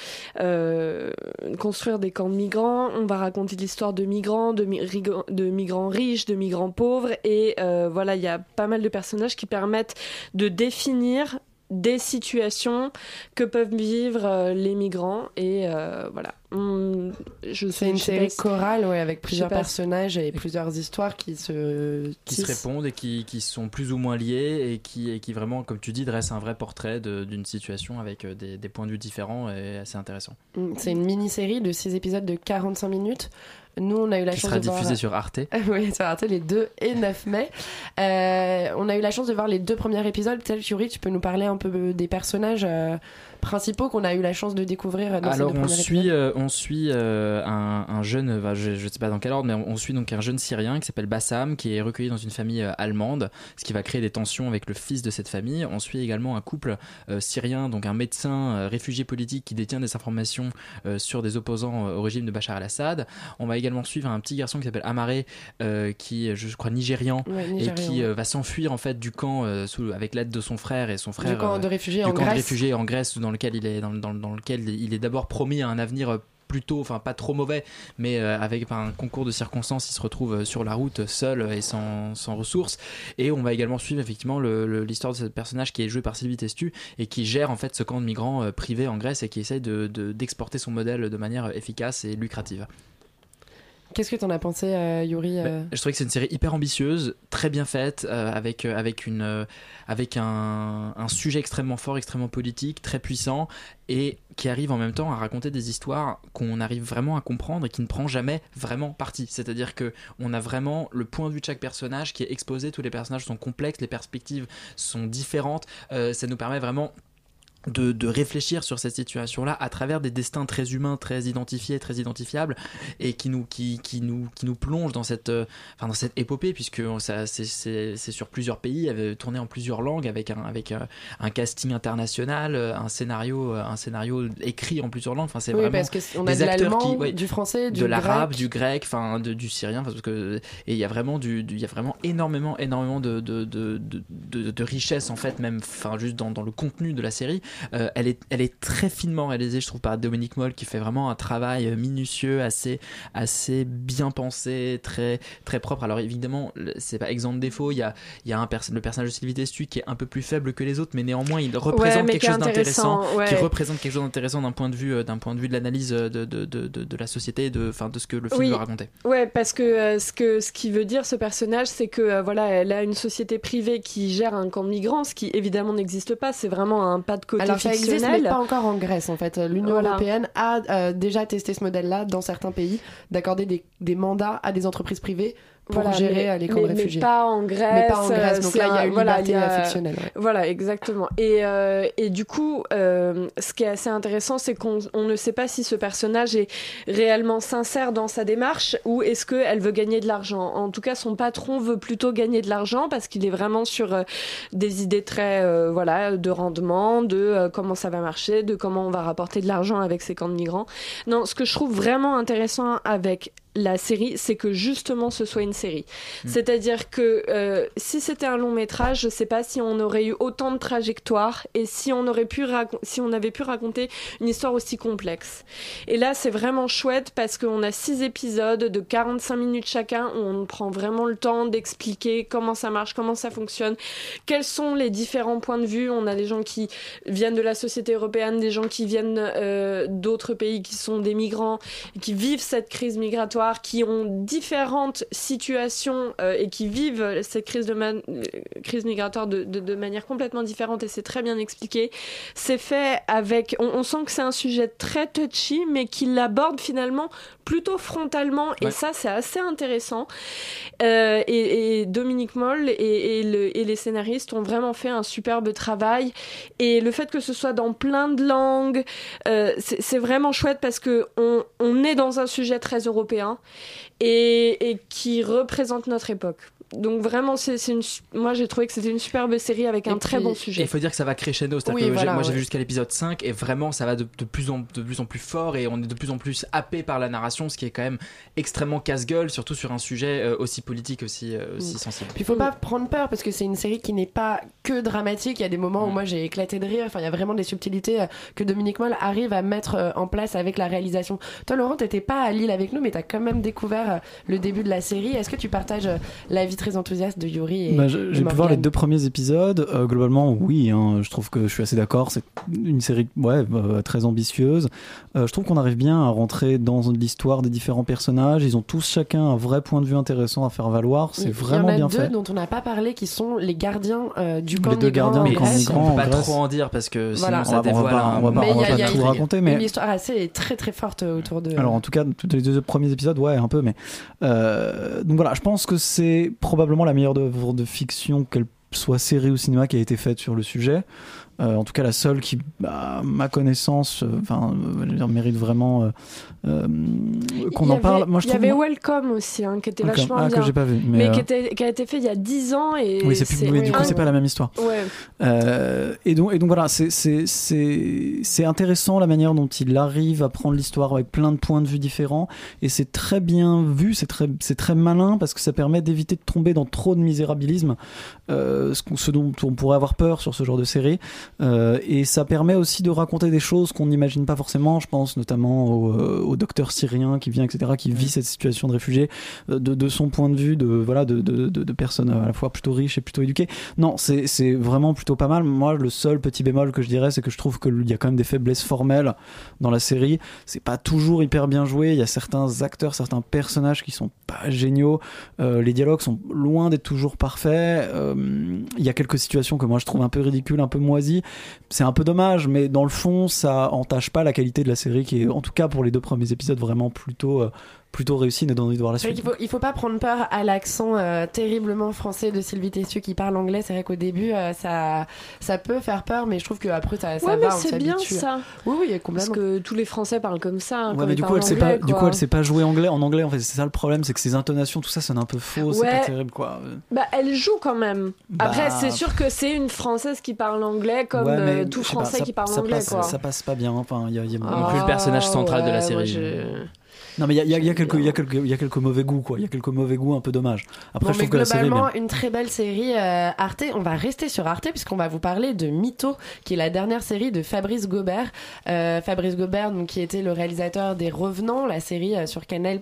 construire des camps de migrants. On va raconter l'histoire de migrants, de, migrants riches, de migrants pauvres. Et voilà, il y a pas mal de personnages qui permettent de définir des situations que peuvent vivre euh, les migrants et euh, voilà je C'est une je série pas chorale ouais, avec plusieurs personnages et plusieurs histoires qui se qui se répondent et qui, qui sont plus ou moins liés et qui, et qui vraiment, comme tu dis, dressent un vrai portrait d'une situation avec euh, des, des points de vue différents et assez intéressant. Mm, C'est une mini-série de 6 épisodes de 45 minutes. Nous, on a eu la Qui chance sera de voir... diffusée sur Arte. oui, sur Arte les 2 et 9 mai. Euh, on a eu la chance de voir les deux premiers épisodes. Peut-être, Yuri, tu peux nous parler un peu des personnages euh, principaux qu'on a eu la chance de découvrir dans Alors on suit, euh, on suit euh, un, un jeune, bah, je, sais pas dans quel ordre, mais on, on suit donc un jeune Syrien qui s'appelle Bassam, qui est recueilli dans une famille euh, allemande, ce qui va créer des tensions avec le fils de cette famille. On suit également un couple syrien, donc un médecin réfugié politique qui détient des informations sur des opposants au régime de Bachar el-Assad. On va également suivre un petit garçon qui s'appelle Amaré, qui est, je crois nigérian, Ouais, et qui va s'enfuir en fait du camp sous- avec l'aide de son frère et son frère camp euh, de réfugiés du en camp de Grèce. réfugiés en Grèce dans il est dans, lequel il est d'abord promis un avenir euh, plutôt enfin pas trop mauvais mais euh, avec un concours de circonstances il se retrouve euh, sur la route seul et sans, ressources. Et on va également suivre effectivement l'histoire de ce personnage qui est joué par Sylvie Testu et qui gère en fait ce camp de migrants euh, privé en Grèce et qui essaye de- de- d'exporter son modèle de manière efficace et lucrative Qu'est-ce que t'en as pensé, euh, Yuri euh je trouvais que c'est une série hyper ambitieuse, très bien faite, euh, avec avec une avec un, un sujet extrêmement fort, extrêmement politique, très puissant, et qui arrive en même temps à raconter des histoires qu'on arrive vraiment à comprendre et qui ne prend jamais vraiment parti. C'est-à-dire que on a vraiment le point de vue de chaque personnage qui est exposé. Tous les personnages sont complexes, les perspectives sont différentes. Ça nous permet vraiment de, de réfléchir sur cette situation-là à travers des destins très humains, très identifiés, très identifiables, et qui nous, qui, qui nous, qui nous plongent dans cette, euh, enfin dans cette épopée, puisque ça, c'est, c'est, c'est sur plusieurs pays, avait tourné en plusieurs langues, avec un, avec un, un casting international, euh, un scénario, euh, un scénario écrit en plusieurs langues. Enfin, c'est Oui, vraiment parce que c- on a des de acteurs qui, ouais, du français, du de l'arabe, grec. du grec, enfin de- du syrien, parce que et il y a vraiment du, du- il y a vraiment énormément, énormément de, de, de- de richesse en fait, même, enfin juste dans, dans le contenu de la série. Euh, elle est elle est très finement réalisée, je trouve, par Dominique Moll qui fait vraiment un travail euh, minutieux, assez assez bien pensé, très très propre. Alors évidemment, c'est pas exempt de défaut. Il y a il y a un perso- le personnage de Sylvie Testu qui est un peu plus faible que les autres, mais néanmoins il représente quelque chose d'intéressant, ouais. qui représente quelque chose d'intéressant d'un point de vue euh, d'un point de vue de l'analyse de, de, de, de, de la société, de de ce que le film Oui. veut raconter. Ouais, parce que euh, ce que ce qui veut dire ce personnage, c'est que euh, voilà, elle a une société privée qui gère un camp de migrants, ce qui évidemment n'existe pas. C'est vraiment un pas de côté Alors ça existe, mais pas encore en Grèce en fait. L'Union Voilà. européenne a euh, déjà testé ce modèle-là dans certains pays, d'accorder des, des mandats à des entreprises privées pour Voilà, gérer mais- euh, camps mais- de mais réfugiés. pas en Grèce. Mais pas en Grèce, donc c'est là il y a un- une voilà, liberté il y a- fictionnelle. ouais. Voilà, exactement. Et, euh, et du coup, euh, ce qui est assez intéressant, c'est qu'on on ne sait pas si ce personnage est réellement sincère dans sa démarche ou est-ce qu'elle veut gagner de l'argent. En tout cas, son patron veut plutôt gagner de l'argent parce qu'il est vraiment sur euh, des idées très euh, voilà de rendement, de euh, comment ça va marcher, de comment on va rapporter de l'argent avec ces camps de migrants. Non, ce que je trouve vraiment intéressant avec la série, c'est que justement ce soit une série. Mm. C'est-à-dire que euh, si c'était un long métrage, je sais pas si on aurait eu autant de trajectoires et si on aurait pu si on avait pu raconter une histoire aussi complexe. Et là, c'est vraiment chouette parce qu'on a six épisodes de 45 minutes chacun où on prend vraiment le temps d'expliquer comment ça marche, comment ça fonctionne, quels sont les différents points de vue. On a des gens qui viennent de la société européenne, des gens qui viennent euh, d'autres pays qui sont des migrants, et qui vivent cette crise migratoire qui ont différentes situations euh, et qui vivent cette crise, euh, de, de, de manière complètement différente et c'est très bien expliqué. C'est fait avec. On, on sent que c'est un sujet très touchy, mais qui l'aborde finalement plutôt frontalement et ça c'est assez intéressant. Euh, et, et Dominique Moll et, et le- et les scénaristes ont vraiment fait un superbe travail. Et le fait que ce soit dans plein de langues, euh, c'est vraiment chouette parce que on, on est dans un sujet très européen et, et qui représente notre époque. Donc vraiment, c'est c'est une, moi j'ai trouvé que c'était une superbe série avec un Et très puis- bon Et sujet. il faut dire que ça va crescendo. c'est-à-dire Oui, que j'ai- voilà, moi j'ai ouais. vu jusqu'à l'épisode 5 et vraiment ça va de, de plus en, de plus en plus fort et on est de plus en plus happé par la narration, ce qui est quand même extrêmement casse-gueule, surtout sur un sujet euh, aussi politique, aussi, euh, aussi sensible. Puis il faut pas prendre peur parce que c'est une série qui n'est pas que dramatique. Il y a des moments où moi j'ai éclaté de rire. Enfin, il y a vraiment des subtilités euh, que Dominique Moll arrive à mettre en place avec la réalisation. Toi, Laurent, t'étais pas à Lille avec nous, mais t'as quand même découvert le début de la série. Est-ce que tu partages euh, l'avis très enthousiaste de Yuri Bah, j'ai pu voir les deux premiers épisodes. Euh, globalement, oui, hein, je trouve que je suis assez d'accord. C'est une série ouais, euh, très ambitieuse. Euh, je trouve qu'on arrive bien à rentrer dans l'histoire des différents personnages. Ils ont tous chacun un vrai point de vue intéressant à faire valoir. C'est vraiment Il y en bien a deux fait. dont on n'a pas parlé qui sont les gardiens euh, du camp Les deux gardiens en du camp On peut pas Grèce. trop en dire parce que sinon Voilà. ça On va- on va dévoile. pas- on va pas- tout une- raconter, mais- une histoire assez très très forte autour de. Alors en tout cas, tous les deux premiers épisodes, ouais, un peu, mais euh, donc voilà, je pense que c'est probablement la meilleure œuvre de fiction, qu'elle soit série ou cinéma, qui a été faite sur le sujet. Euh, en tout cas, la seule qui, bah, à ma connaissance, euh, enfin, euh, mérite vraiment euh, qu'on en parle. Moi, je il y avait Welcome aussi, hein, qui était Welcome. vachement Ah, que bien. j'ai pas vu, mais, mais qui, était, qui a été fait il y a 10 ans et Oui, c'est plus, mais du coup, c'est pas la même histoire. Ouais. Et donc, et donc voilà, c'est- intéressant la manière dont il arrive à prendre l'histoire avec plein de points de vue différents. Et c'est très bien vu, c'est très, malin parce que ça permet d'éviter de tomber dans trop de misérabilisme, ce dont on pourrait avoir peur sur ce genre de série. Euh, et ça permet aussi de raconter des choses qu'on n'imagine pas forcément. Je pense notamment au, euh, au docteur syrien qui vient, etc., qui vit cette situation de réfugié euh, de, de son point de vue de voilà de, de, de, personnes à la fois plutôt riches et plutôt éduquées. Non, c'est c'est vraiment plutôt pas mal. Moi, le seul petit bémol que je dirais, c'est que je trouve qu'il y a quand même des faiblesses formelles dans la série. C'est pas toujours hyper bien joué. Il y a certains acteurs, certains personnages qui sont pas géniaux. Euh, les dialogues sont loin d'être toujours parfaits. Euh, Il y a quelques situations que moi je trouve un peu ridicules, un peu moisies. C'est un peu dommage, mais dans le fond, ça entache pas la qualité de la série qui est, en tout cas pour les deux premiers épisodes, vraiment plutôt euh, plutôt réussie. et donne envie de voir la suite. qu'il faut, il faut pas prendre peur à l'accent euh, terriblement français de Sylvie Tessu qui parle anglais. C'est vrai qu'au début, euh, ça, ça peut faire peur, mais je trouve qu'après, ça, ça Ouais, va, mais c'est bien ça. Oui, oui, Parce complètement. que tous les Français parlent comme ça. hein, Ouais, quand mais ils du coup, elle sait anglais, pas, du coup, quoi. elle sait pas jouer anglais. En anglais, en fait, c'est ça le problème, c'est que ses intonations, tout ça sonne un peu faux, c'est pas terrible, quoi. Bah, elle joue quand même. Bah, Après, c'est sûr que c'est une Française qui parle anglais comme Ouais, mais euh, tout pas, Français ça- qui parle ça anglais, passe, quoi. Ça passe pas bien. Enfin, il y a, il y a- Non plus le personnage central de la ouais, série. Non, mais il y a, y a- il y a quelques, y a quelques, il y a quelques mauvais goûts, quoi. Il y a quelques mauvais goûts un peu dommages. Après, Bon, je trouve que la série globalement, une très belle série euh, Arte. On va rester sur Arte puisqu'on va vous parler de Mytho, qui est la dernière série de Fabrice Gobert. Euh, Fabrice Gobert, donc, qui était le réalisateur des Revenants, la série euh, sur Canal+,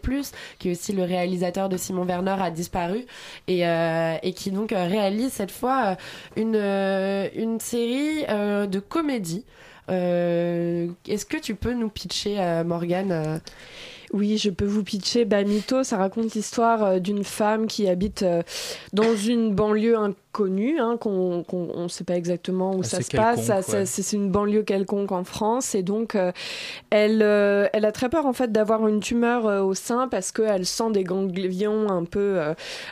qui est aussi le réalisateur de Simon Werner a disparu et, et qui donc réalise cette fois une une série de comédie. Est-ce que tu peux nous pitcher, Morgane Oui, je peux vous pitcher. Bah, Mytho, ça raconte l'histoire euh, d'une femme qui habite euh, dans une banlieue inconnue, hein, qu'on qu'on- on ne sait pas exactement où Assez ça se passe. Ouais. C'est une banlieue quelconque en France. Et donc, euh, elle, euh, elle a très peur en fait d'avoir une tumeur euh, au sein parce qu'elle sent des ganglions un peu,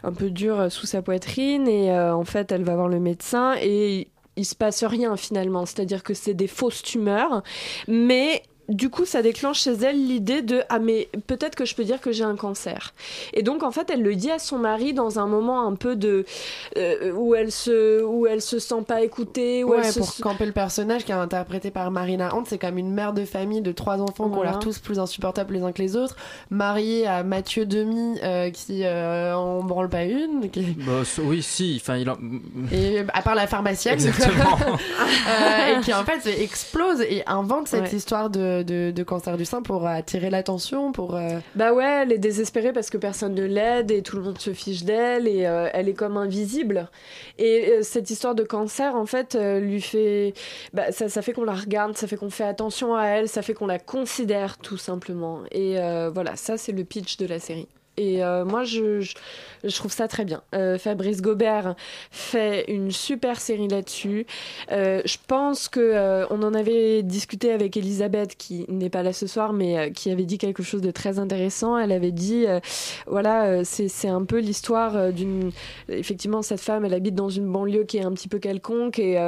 un peu durs sous sa poitrine. Et en fait, elle va voir le médecin et il se passe rien finalement. C'est-à-dire que c'est des fausses tumeurs. Mais du coup, ça déclenche chez elle l'idée de ah mais peut-être que je peux dire que j'ai un cancer. Et donc en fait, elle le dit à son mari dans un moment un peu de euh, où elle se où elle se sent pas écoutée, où Ouais, elle se pour camper le personnage qui est interprété par Marina Hunt, c'est comme une mère de famille de trois enfants qui ont Voilà. l'air tous plus insupportables les uns que les autres, mariée à Mathieu Demi euh, qui euh, en branle pas une, qui- Bah, oui, si. Enfin, il en... et à part la pharmacienne, Exactement. Euh, et qui en fait explose et invente cette Ouais. histoire de, de, cancer du sein pour attirer l'attention, pour. euh, Bah ouais, elle est désespérée parce que personne ne l'aide et tout le monde se fiche d'elle et euh, elle est comme invisible. Et euh, cette histoire de cancer, en fait, lui fait. Bah, ça, fait qu'on la regarde, ça fait qu'on fait attention à elle, ça fait qu'on la considère tout simplement. Et voilà, ça c'est le pitch de la série. Et euh, moi, je, trouve ça très bien. Euh, Fabrice Gobert fait une super série là-dessus. Euh, je pense que on en avait discuté avec Elisabeth, qui n'est pas là ce soir, mais qui avait dit quelque chose de très intéressant. Elle avait dit, voilà, c'est un peu l'histoire d'une... Effectivement, cette femme, elle habite dans une banlieue qui est un petit peu quelconque, et,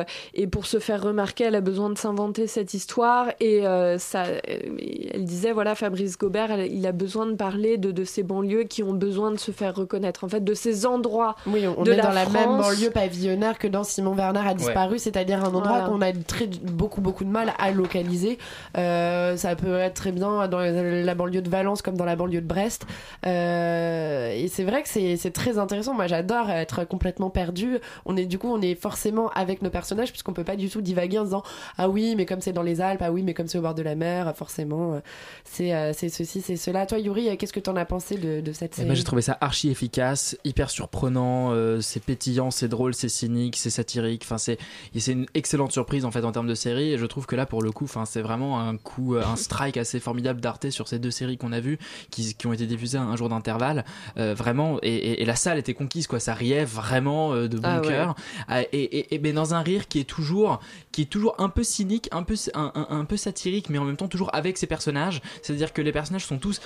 pour se faire remarquer, elle a besoin de s'inventer cette histoire. Et ça, elle disait, voilà, Fabrice Gobert, il a besoin de parler de ces banlieues qui ont besoin de se faire reconnaître, en fait, de ces endroits Oui, on de est la dans la même banlieue pavillonnaire que dans Simon Bernard a disparu, c'est-à-dire un endroit Voilà. qu'on a très, beaucoup beaucoup de mal à localiser. Euh, ça peut être très bien dans la banlieue de Valence comme dans la banlieue de Brest. Euh, et c'est vrai que c'est c'est très intéressant. Moi, j'adore être complètement perdu. On est du coup, on est forcément avec nos personnages puisqu'on peut pas du tout divaguer en disant ah oui, mais comme c'est dans les Alpes, ah oui, mais comme c'est au bord de la mer, forcément, euh, c'est euh, c'est ceci, c'est cela. Toi, Yuri, qu'est-ce que t'en as pensé de, de cette Eh ben, j'ai trouvé ça archi efficace, hyper surprenant, euh, c'est pétillant, c'est drôle, c'est cynique, c'est satirique, enfin c'est c'est une excellente surprise en fait en termes de série. Et je trouve que là pour le coup, enfin c'est vraiment un coup euh, un strike assez formidable d'Arte sur ces deux séries qu'on a vues qui, qui ont été diffusées à un jour d'intervalle, Euh, vraiment et, et- et la salle était conquise quoi, ça riait vraiment euh, de bon Ah cœur. Ah, et, ben dans un rire qui est toujours qui est toujours un peu cynique, un peu un, un- un peu satirique mais en même temps toujours avec ses personnages, c'est-à-dire que les personnages sont tous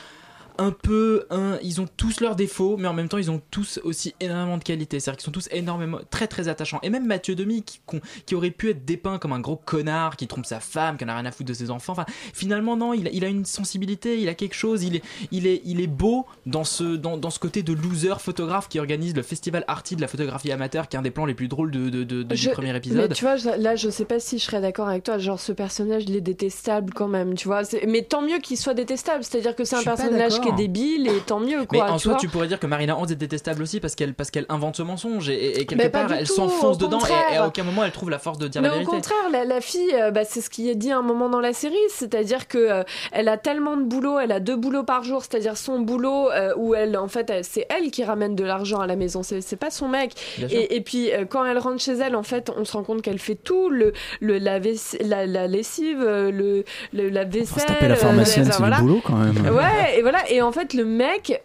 un peu un, ils ont tous leurs défauts mais en même temps ils ont tous aussi énormément de qualités c'est à dire qu'ils sont tous énormément très très attachants et même Mathieu Demi qui, qui aurait pu être dépeint comme un gros connard qui trompe sa femme qui en a rien à foutre de ses enfants enfin finalement non il a, il a une sensibilité il a quelque chose il est il est il est beau dans ce dans, dans ce côté de loser photographe qui organise le festival Arty de la photographie amateur qui est un des plans les plus drôles de, de, de- de- Je- du premier Mais épisode tu vois, je- là, je sais pas si je serais d'accord avec toi. Genre, ce personnage, il est détestable quand même, tu vois. Mais tant mieux qu'il soit détestable. C'est-à-dire que c'est un personnage qui est d'accord. débile et tant mieux, Mais en tu soi, vois. tu pourrais dire que Marina Hans est détestable aussi parce qu'elle parce qu'elle invente ce mensonge et, et- quelque Mais part elle s'enfonce au dedans et, à aucun moment elle trouve la force de dire Mais la au vérité. contraire, la, la fille, euh, bah, c'est ce qui est dit à un moment dans la série, c'est-à-dire que euh, elle a tellement de boulot, elle a deux boulots par jour, c'est-à-dire son boulot euh, où elle, en fait, c'est elle qui ramène de l'argent à la maison, c'est pas son mec. Et, et puis euh, quand elle rentre chez elle, en fait, on se rend compte qu'elle fait tout, le, le la, vaisse- la, la lessive, le, le la vaisselle. Se taper la pharmacienne, euh, c'est voilà. du boulot quand même. Ouais, et voilà. Et en fait, le mec,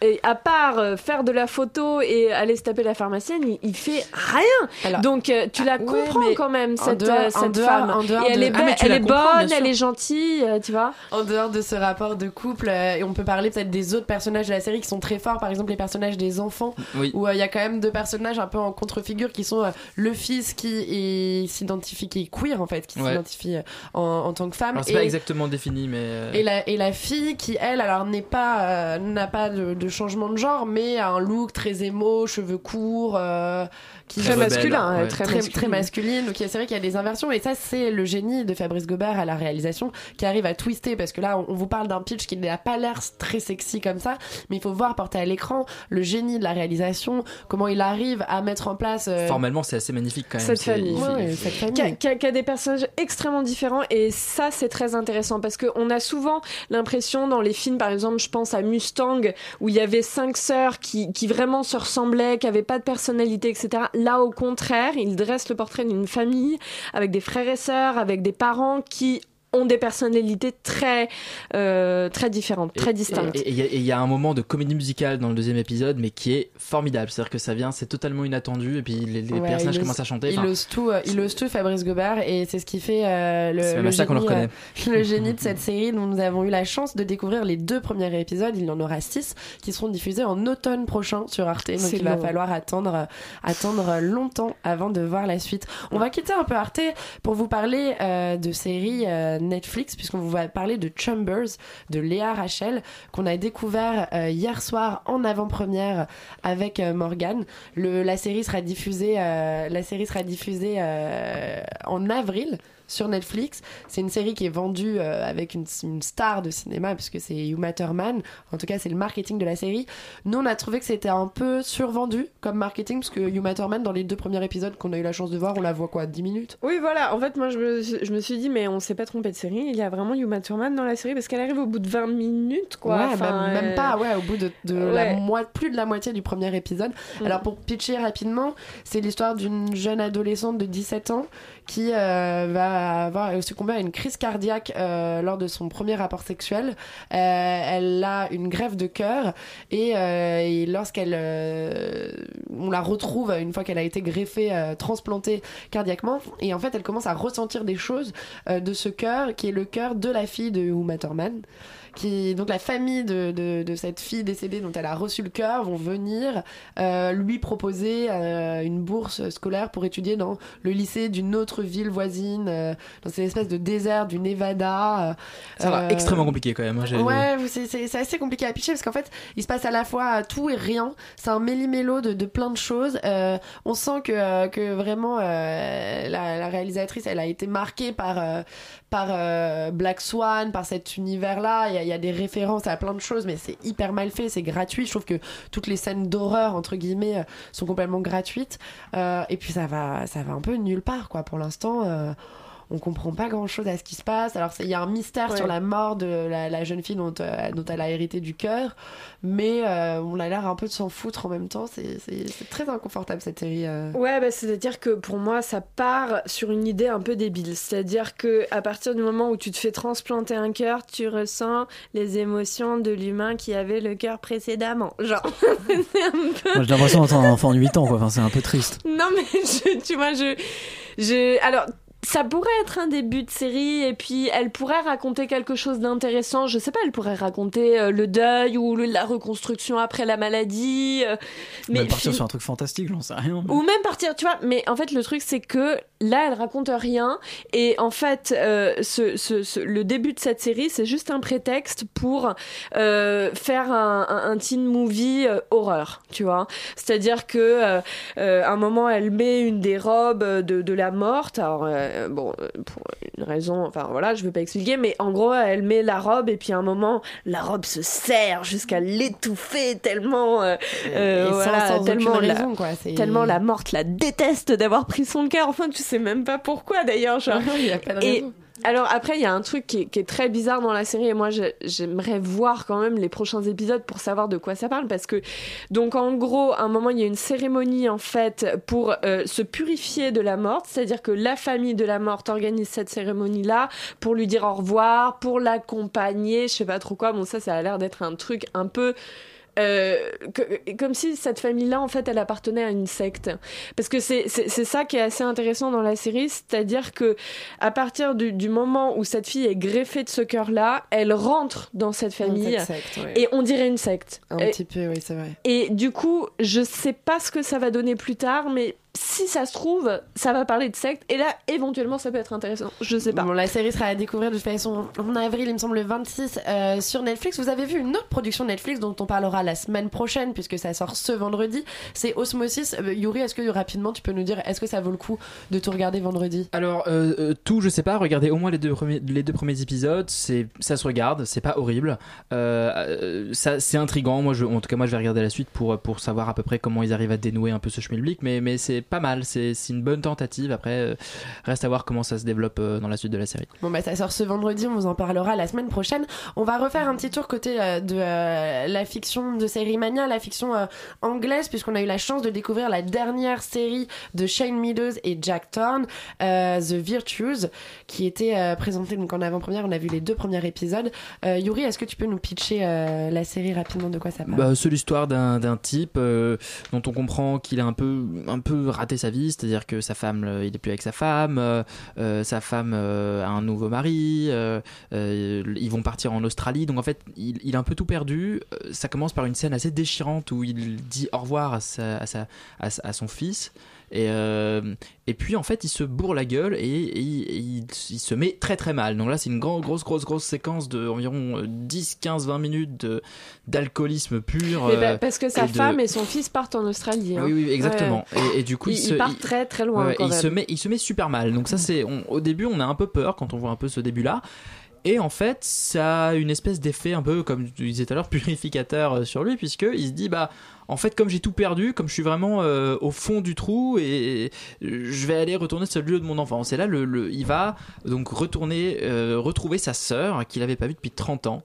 et à part euh, faire de la photo et aller se taper la pharmacienne, il, il fait rien. Donc euh, tu la ouais, comprends quand même cette, dehors- euh, cette dehors- femme. en dehors et elle de- est, Ah, elle est bonne, elle est gentille, tu vois. En dehors de ce rapport de couple, euh, et on peut parler peut-être des autres personnages de la série qui sont très forts, par exemple les personnages des enfants, Oui. où euh, il y a quand même deux personnages un peu en contre-figure qui sont euh, le fils qui est- s'identifie, qui est queer en fait, qui s'identifie en, en tant que femme. Alors c'est et, pas exactement défini mais euh, et la, et la fille qui, elle, alors n'est pas, euh, n'a pas de, de changement de genre, mais a un look très émo, cheveux courts, euh, qui Très rebelle, masculin, ouais. très, très, masculin. très masculine. Donc c'est vrai qu'il y a des inversions et ça c'est le génie de Fabrice Gobert à la réalisation qui arrive à twister parce que là on, on vous parle d'un pitch qui n'a pas l'air très sexy comme ça, mais il faut voir porter à l'écran le génie de la réalisation, comment il arrive à mettre en place. euh, formellement c'est assez magnifique quand même. Cette famille. il- ouais, cette famille. qui a, qui a- des personnages extrêmement différents et ça c'est très intéressant parce qu'on a souvent l'impression dans les films par exemple je pense à Mustang où il y avait cinq sœurs qui, qui vraiment se ressemblaient qui avaient pas de personnalité etc là au contraire il dresse le portrait d'une famille avec des frères et sœurs avec des parents qui ont des personnalités très euh, très différentes très distinctes Et il y, a- un moment de comédie musicale dans le deuxième épisode, mais qui est formidable. C'est-à-dire que ça vient, c'est totalement inattendu, et puis les, les Ouais, personnages commencent à chanter. Il ose tout, euh, il ose tout, Fabrice Gobert, et c'est ce qui fait euh, le, C'est même le à ça qu'on le génie, reconnaît. euh, le génie de cette série dont nous avons eu la chance de découvrir les deux premiers épisodes. Il y en aura six qui seront diffusés en automne prochain sur Arte. Donc il va falloir attendre, euh, attendre longtemps avant de voir la suite. On va quitter un peu Arte pour vous parler euh, de séries euh, Netflix, puisqu'on vous va parler de Chambers de Léa Rachel qu'on a découvert euh, hier soir en avant-première avec euh, Morgan. Le, la série sera diffusée, la série sera diffusée euh, en avril. Sur Netflix. C'est une série qui est vendue euh, avec une, une star de cinéma, puisque c'est Uma Thurman. En tout cas, c'est le marketing de la série. Nous, on a trouvé que c'était un peu survendu comme marketing, parce que Uma Thurman, dans les deux premiers épisodes qu'on a eu la chance de voir, on la voit quoi 10 minutes? Oui, voilà. En fait, moi, je me, je me suis dit, mais on s'est pas trompé de série. Il y a vraiment Uma Thurman dans la série parce qu'elle arrive au bout de 20 minutes, quoi. Ouais, Enfin, même, même euh, pas, ouais, au bout de, de la plus de la moitié du premier épisode. Mm. Alors pour pitcher rapidement, c'est l'histoire d'une jeune adolescente de 17 ans qui euh, va avoir succomber à une crise cardiaque euh, lors de son premier rapport sexuel. Euh, elle a une grève de cœur et, et lorsqu'elle, on la retrouve une fois qu'elle a été greffée, transplantée cardiaquement, et en fait elle commence à ressentir des choses de ce cœur qui est le cœur de la fille de Uma Thurman qui donc la famille de, de, de cette fille décédée dont elle a reçu le cœur vont venir euh, lui proposer euh, une bourse scolaire pour étudier dans le lycée d'une autre ville voisine euh, dans cette espèce de désert du Nevada Ça va extrêmement compliqué quand même. hein, Ouais, c'est- assez compliqué à pitcher parce qu'en fait, il se passe à la fois tout et rien. C'est un méli-mélo de, de plein de choses. On sent que, que vraiment la, la réalisatrice, elle a été marquée par, par Black Swan, par cet univers-là. Il y, a- des références à plein de choses, mais c'est hyper mal fait, c'est gratuit. Je trouve que toutes les scènes d'horreur, entre guillemets, euh, sont complètement gratuites. Euh, et puis ça va, ça va un peu nulle part, quoi. Pour l'instant, euh, on comprend pas grand chose à ce qui se passe. Alors, c'est- il y a un mystère Ouais. sur la mort de la, la jeune fille dont, euh, dont elle a hérité du cœur, mais euh, on a l'air un peu de s'en foutre en même temps. C'est très inconfortable cette série. euh. Ouais, bah, c'est-à-dire que pour moi, ça part sur une idée un peu débile. C'est-à-dire que à partir du moment où tu te fais transplanter un cœur, tu ressens les émotions de l'humain qui avait le cœur précédemment. Genre, c'est un peu. J'ai l'impression d'entendre un enfant de 8 ans, quoi. Enfin, c'est un peu triste. Non, mais je- tu vois, je, je. Alors. Ça pourrait être un début de série et puis elle pourrait raconter quelque chose d'intéressant. Je sais pas, elle pourrait raconter euh, le deuil ou le- la reconstruction après la maladie. euh, Mais partir fi- sur un truc fantastique, j'en sais rien. ou même partir, tu vois. Mais en fait, le truc, c'est que là, elle raconte rien. Et en fait, euh, ce, ce- ce- le début de cette série, c'est juste un prétexte pour euh, faire un, un, un teen movie horreur, tu vois. C'est-à-dire que à un moment, elle met une des robes de, de la morte. Alors, euh, bon, euh, pour une raison, enfin voilà, je vais pas expliquer, mais en gros, elle met la robe et puis à un moment, la robe se serre jusqu'à l'étouffer tellement, euh, euh, sans- voilà, sans tellement la- raison, quoi. Tellement la morte la déteste d'avoir pris son cœur. Enfin, tu sais même pas pourquoi d'ailleurs. genre. Il y a pas de Et raison. Alors après, il y a un truc qui est, très bizarre dans la série et moi j'ai- j'aimerais voir quand même les prochains épisodes pour savoir de quoi ça parle parce que donc en gros, à un moment il y a une cérémonie en fait pour euh, se purifier de la morte, c'est-à-dire que la famille de la morte organise cette cérémonie là pour lui dire au revoir, pour l'accompagner, je sais pas trop quoi. Bon ça, ça a l'air d'être un truc un peu euh, que- comme si cette famille-là, en fait, elle appartenait à une secte. Parce que c'est ça qui est assez intéressant dans la série, c'est-à-dire que à partir du, du moment où cette fille est greffée de ce cœur-là, elle rentre dans cette famille cette secte, ouais. et on dirait une secte. Un Et- petit peu, oui, c'est vrai. et du coup, je sais pas ce que ça va donner plus tard, mais si ça se trouve, ça va parler de secte. Et là, éventuellement, ça peut être intéressant. Je sais pas. Bon, la série sera à découvrir de toute façon en avril, il me semble, le 26 euh, sur Netflix. Vous avez vu une autre production Netflix dont on parlera la semaine prochaine puisque ça sort ce vendredi. C'est Osmosis. Euh, Yuri, est-ce que rapidement tu peux nous dire est-ce que ça vaut le coup de tout regarder vendredi? Alors euh, euh, tout, je sais pas. Regardez au moins les deux premiers, les deux premiers épisodes. C'est, ça se regarde. C'est pas horrible. Ça, c'est intrigant. Moi, je, en tout cas, moi, je vais regarder la suite pour pour savoir à peu près comment ils arrivent à dénouer un peu ce schmilblick. Mais mais c'est pas mal. C'est une bonne tentative. Après, euh, reste à voir comment ça se développe euh, dans la suite de la série. Bon bah ça sort ce vendredi, on vous en parlera la semaine prochaine. On va refaire un petit tour côté euh, de la fiction de série Mania, la fiction anglaise, puisqu'on a eu la chance de découvrir la dernière série de Shane Meadows et Jack Thorne, The Virtues, qui était présentée donc en avant-première. On a vu les deux premiers épisodes. Yuri, est-ce que tu peux nous pitcher la série rapidement de quoi ça parle? Bah, c'est l'histoire d'un type dont on comprend qu'il a un peu, un peu raté sa vie, c'est-à-dire que sa femme, euh, il est plus avec sa femme, euh, euh, sa femme a un nouveau mari, ils vont partir en Australie, donc en fait, il, a un peu tout perdu. Ça commence par une scène assez déchirante où il dit au revoir à son fils Et, euh, et puis en fait, il se bourre la gueule et, et il, et il- il se met très très mal. Donc là, c'est une grande, grosse, grosse, grosse séquence de environ euh, 10, 15, 20 minutes d'alcoolisme pur. Mais euh, bah, parce que sa et de- femme et son fils partent en Australie. hein. oui, oui, exactement. Ouais. Et, du coup, il, il, se, part il- très très loin. Ouais, quand il même. se met, il se met super mal. Donc ça, c'est, au début, on a un peu peur quand on voit un peu ce début-là. Et en fait, ça a une espèce d'effet un peu, comme tu disais tout à l'heure, purificateur euh, sur lui, puisque il se dit, bah, en fait, comme j'ai tout perdu, comme je suis vraiment euh, au fond du trou, et je vais aller retourner sur le lieu de mon enfance. Et là, le, le- il va donc retourner, euh, retrouver sa sœur qu'il avait pas vue depuis 30 ans.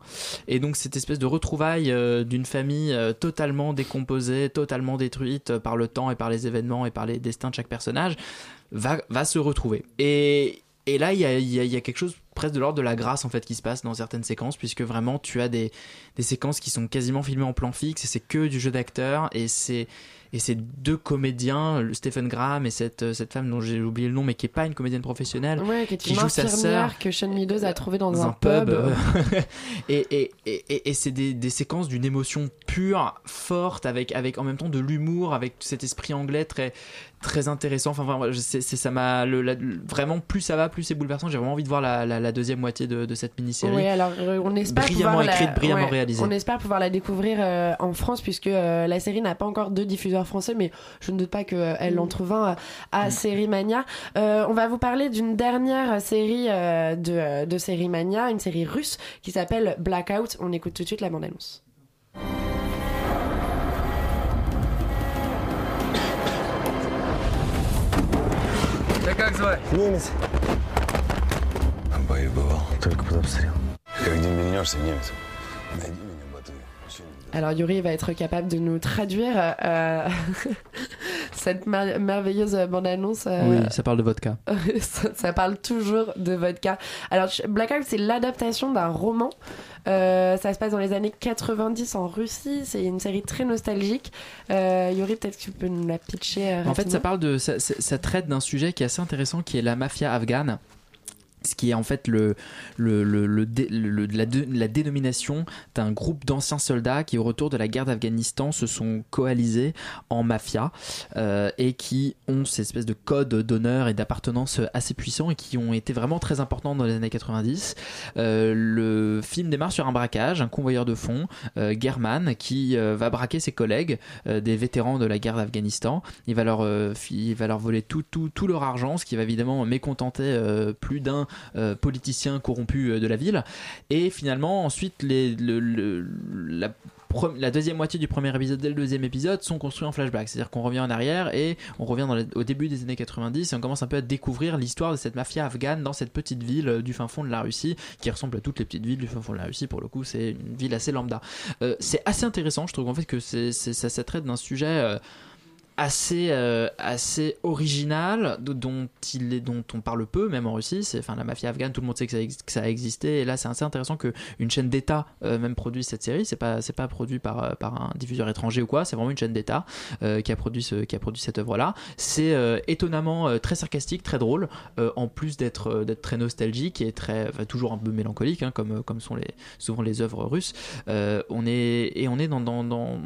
Et donc cette espèce de retrouvaille euh, d'une famille euh, totalement décomposée, totalement détruite euh, par le temps et par les événements et par les destins de chaque personnage, va, va se retrouver. Et, et là, il y a, y a quelque chose presque de l'ordre de la grâce en fait qui se passe dans certaines séquences, puisque vraiment tu as des, des séquences qui sont quasiment filmées en plan fixe et c'est que du jeu d'acteur et c'est et ces deux comédiens, le Stephen Graham et cette, euh, cette femme dont j'ai oublié le nom, mais qui est pas une comédienne professionnelle, Ouais, qui joue sa sœur que Sean Meadows a trouvé dans, dans un, pub. euh, et et, et, et- et c'est des, des séquences d'une émotion pure, forte, avec, avec en même temps de l'humour, avec cet esprit anglais très, très intéressant. Enfin, c'est, ça m'a vraiment plus ça va, plus c'est bouleversant. J'ai vraiment envie de voir la, la, la deuxième moitié de, de cette mini-série. Oui, alors euh, on espère brillamment pouvoir la- écrite, brillamment ouais, réalisée. On espère pouvoir la découvrir euh, en France puisque euh, la série n'a pas encore de diffuseur français, mais je ne doute pas qu'elle en trouve un euh, à Série Mania. Euh, on va vous parler d'une dernière série de, de Série Mania, une série russe qui s'appelle Blackout. On écoute tout de suite la bande-annonce. Да как звать? Немец. Боевал, только под обстрел. Как дембельнешься, немец? Найди меня, Батуй. Alors Yuri va être capable de nous traduire euh, cette mer- merveilleuse bande-annonce. euh, Oui, ça parle de vodka. ça, ça parle toujours de vodka. Alors, Blackout, c'est l'adaptation d'un roman. Euh, ça se passe dans les années 90 en Russie. C'est une série très nostalgique. Euh, Yuri, peut-être que tu peux nous la pitcher. euh, En fait, ça parle de, ça, ça- ça traite d'un sujet qui est assez intéressant, qui est la mafia afghane. Ce qui est en fait le, la, dé- la dénomination d'un groupe d'anciens soldats qui, au retour de la guerre d'Afghanistan, se sont coalisés en mafia euh, et qui ont ces espèces de codes d'honneur et d'appartenance assez puissants et qui ont été vraiment très importants dans les années 90. Euh, le film démarre sur un braquage, un convoyeur de fonds, euh, German, qui euh, va braquer ses collègues, des vétérans de la guerre d'Afghanistan. Il va leur, il va leur voler tout, tout, tout leur argent, ce qui va évidemment mécontenter plus d'un euh, politicien corrompu euh, de la ville. Et finalement, ensuite, la deuxième moitié du premier épisode et le deuxième épisode sont construits en flashback. C'est-à-dire qu'on revient en arrière et on revient au début des années 90 et on commence un peu à découvrir l'histoire de cette mafia afghane dans cette petite ville euh, du fin fond de la Russie qui ressemble à toutes les petites villes du fin fond de la Russie. Pour le coup, c'est une ville assez lambda. Euh, c'est assez intéressant. Je trouve en fait que c'est, ça, traite d'un sujet. Assez euh, assez original dont il est dont on parle peu même en Russie. C'est enfin la mafia afghane tout le monde sait que ça, que ça a existé. Et là c'est assez intéressant que une chaîne d'État euh, même produise cette série. C'est pas c'est pas produit par euh, par un diffuseur étranger ou quoi. C'est vraiment une chaîne d'État euh, qui a produit ce qui a produit cette œuvre là c'est euh, étonnamment euh, très sarcastique très drôle en plus d'être d'être très nostalgique et très enfin, toujours un peu mélancolique hein, comme comme sont les souvent les œuvres russes. On est et on est dans dans, dans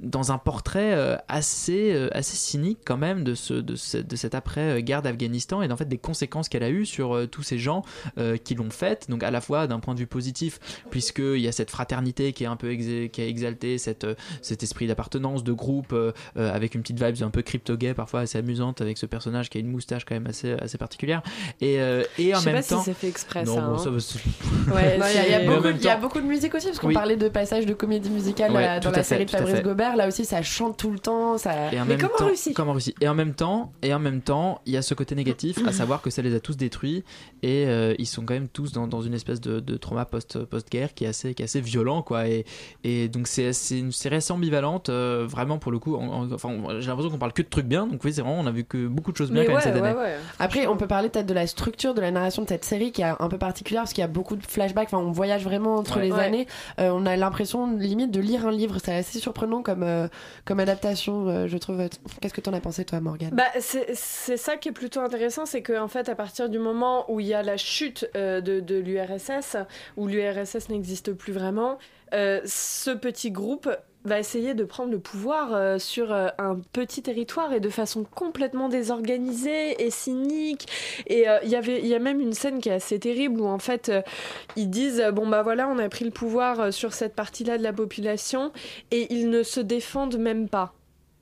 dans un portrait euh, assez, euh, assez cynique quand même de, ce, de, ce- de cette après-guerre d'Afghanistan et en fait des conséquences qu'elle a eues sur euh, tous ces gens euh, qui l'ont faite. Donc à la fois d'un point de vue positif, puisqu'il y a cette fraternité qui est un peu qui est exaltée, cette, euh, cet esprit d'appartenance, de groupe, euh, euh, avec une petite vibe un peu crypto-gay, parfois assez amusante, avec ce personnage qui a une moustache quand même assez, assez particulière. Et, euh, et en Je sais même pas si temps... c'est fait exprès, non, ça, bon, hein. ça, Ouais, Il y, a- y beaucoup- en même il y a temps- beaucoup de musique aussi, parce qu'on Oui. parlait de passages de comédie musicale Ouais, euh, dans la fait, série de Fabrice fait. Là aussi, ça chante tout le temps. Ça... Et en même temps, Comme en Russie. Et en même temps, et en même temps, il y a ce côté négatif, à savoir que ça les a tous détruits et euh, ils sont quand même tous dans, dans une espèce de, de trauma post post guerre qui est assez qui est assez violent quoi. Et, et donc c'est c'est une série assez ambivalente, euh, vraiment pour le coup. en- en- enfin, j'ai l'impression qu'on parle que de trucs bien. Donc oui, c'est vraiment on a vu que beaucoup de choses bien Mais quand même cette année. ouais, ouais. Après, on peut parler peut-être de la structure de la narration de cette série qui est un peu particulière parce qu'il y a beaucoup de flashbacks. Enfin, on voyage vraiment entre Ouais. les Ouais. années. Euh, on a l'impression limite de lire un livre. C'est assez surprenant comme, euh, comme adaptation, euh, je trouve. Qu'est-ce que t'en as pensé, toi, Morgane? Bah, c'est ça qui est plutôt intéressant, c'est qu'en fait, à partir du moment où il y a la chute euh, de, de l'URSS, où l'URSS n'existe plus vraiment, euh, ce petit groupe va essayer de prendre le pouvoir euh, sur euh, un petit territoire et de façon complètement désorganisée et cynique. Et euh, il y a même une scène qui est assez terrible où en fait ils disent bon bah voilà on a pris le pouvoir sur cette partie-là de la population et ils ne se défendent même pas.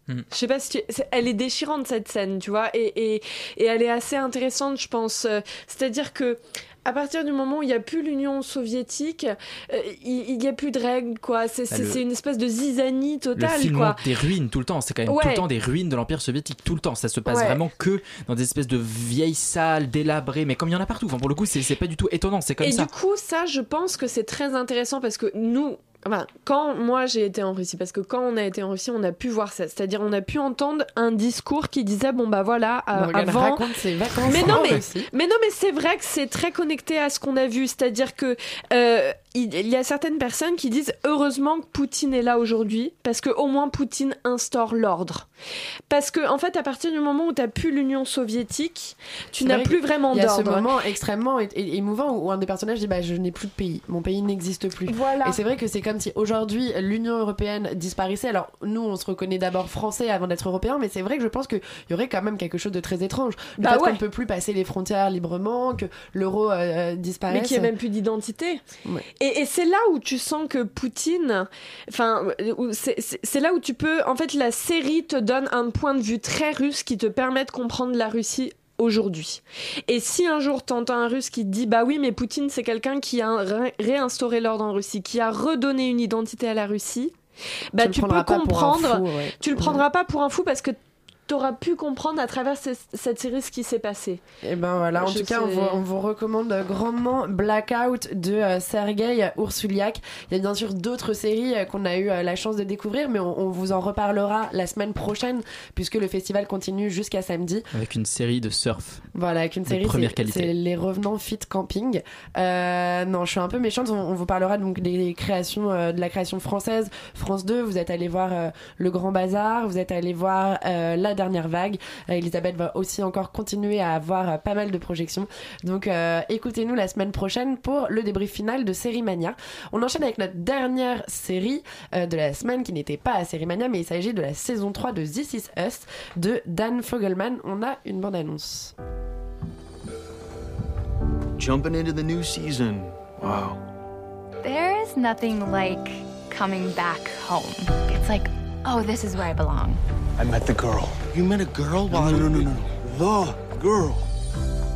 Mhm. Je sais pas si tu- elle est déchirante cette scène, tu vois, et, et, et elle est assez intéressante, je pense. Euh, C'est-à-dire que à partir du moment où il n'y a plus l'Union soviétique, euh, il n'y a plus de règles, quoi. C'est Bah, c'est- le- une espèce de zizanie Le totale, film quoi. des ruines tout le temps, c'est quand même tout le temps des ruines de l'Empire soviétique, tout le temps. Ça se passe Ouais. vraiment que dans des espèces de vieilles salles délabrées, mais comme il y en a partout. Enfin, pour le coup, c'est pas du tout étonnant, c'est comme et ça. du coup, ça, je pense que c'est très intéressant parce que nous, enfin, quand moi j'ai été en Russie, parce que quand on a été en Russie, on a pu voir ça. C'est-à-dire, on a pu entendre un discours qui disait bon bah voilà, euh, Morgane avant. raconte ses vacances Mais non, en mais, mais non, mais c'est vrai que c'est très connecté à ce qu'on a vu. C'est-à-dire que euh, il, y a certaines personnes qui disent heureusement que Poutine est là aujourd'hui parce que au moins Poutine instaure l'ordre. Parce que en fait, à partir du moment où tu plus l'Union soviétique, tu n'as vrai plus qu'il vraiment Il y a ce d'ordre. moment extrêmement é- é- émouvant où un des personnages dit bah, Je n'ai plus de pays, mon pays n'existe plus. Voilà. Et c'est vrai que c'est comme si aujourd'hui l'Union européenne disparaissait. Alors nous, on se reconnaît d'abord français avant d'être européen, mais c'est vrai que je pense qu'il y aurait quand même quelque chose de très étrange. Le Bah fait ouais. qu'on ne peut plus passer les frontières librement, que l'euro euh, disparaisse. Mais qui a même plus d'identité. Ouais. Et, et c'est là où tu sens que Poutine, enfin, c'est- là où tu peux, en fait, la série te donne un point de vue très russe qui te permet de comprendre la Russie aujourd'hui. Et si un jour t'entends un russe qui te dit bah oui mais Poutine c'est quelqu'un qui a ré- réinstauré l'ordre en Russie, qui a redonné une identité à la Russie, bah tu, peux comprendre, fou, ouais. tu le prendras pas pour un fou parce que t'auras pu comprendre à travers ce- cette série ce qui s'est passé. Et ben voilà, en Je tout cas, on vous, on vous recommande grandement Blackout de euh, Sergei Ursuliak. Il y a bien sûr d'autres séries euh, qu'on a eu euh, la chance de découvrir, mais on, on vous en reparlera la semaine prochaine, puisque le festival continue jusqu'à samedi. Avec une série de surf. Voilà, avec une De série, première c'est qualité. c'est Les Revenants Fit Camping. Euh, non, je suis un peu méchante, on, on vous parlera donc des créations, euh, de la création française. France 2, vous êtes allé voir euh, Le Grand Bazar, vous êtes allé voir euh, La Dernière Vague. Euh, Elisabeth va aussi encore continuer à avoir euh, pas mal de projections. Donc euh, écoutez-nous la semaine prochaine pour le débrief final de Série Mania. On enchaîne avec notre dernière série euh, de la semaine qui n'était pas à Série Mania, mais il s'agit de la saison 3 de This Is Us de Dan Fogelman. On a une bande-annonce. Jumping into the new season. Wow. There is nothing like coming back home. It's like, oh, this is where I belong. I met the girl. You met a girl? No, no, no, no, no. The girl.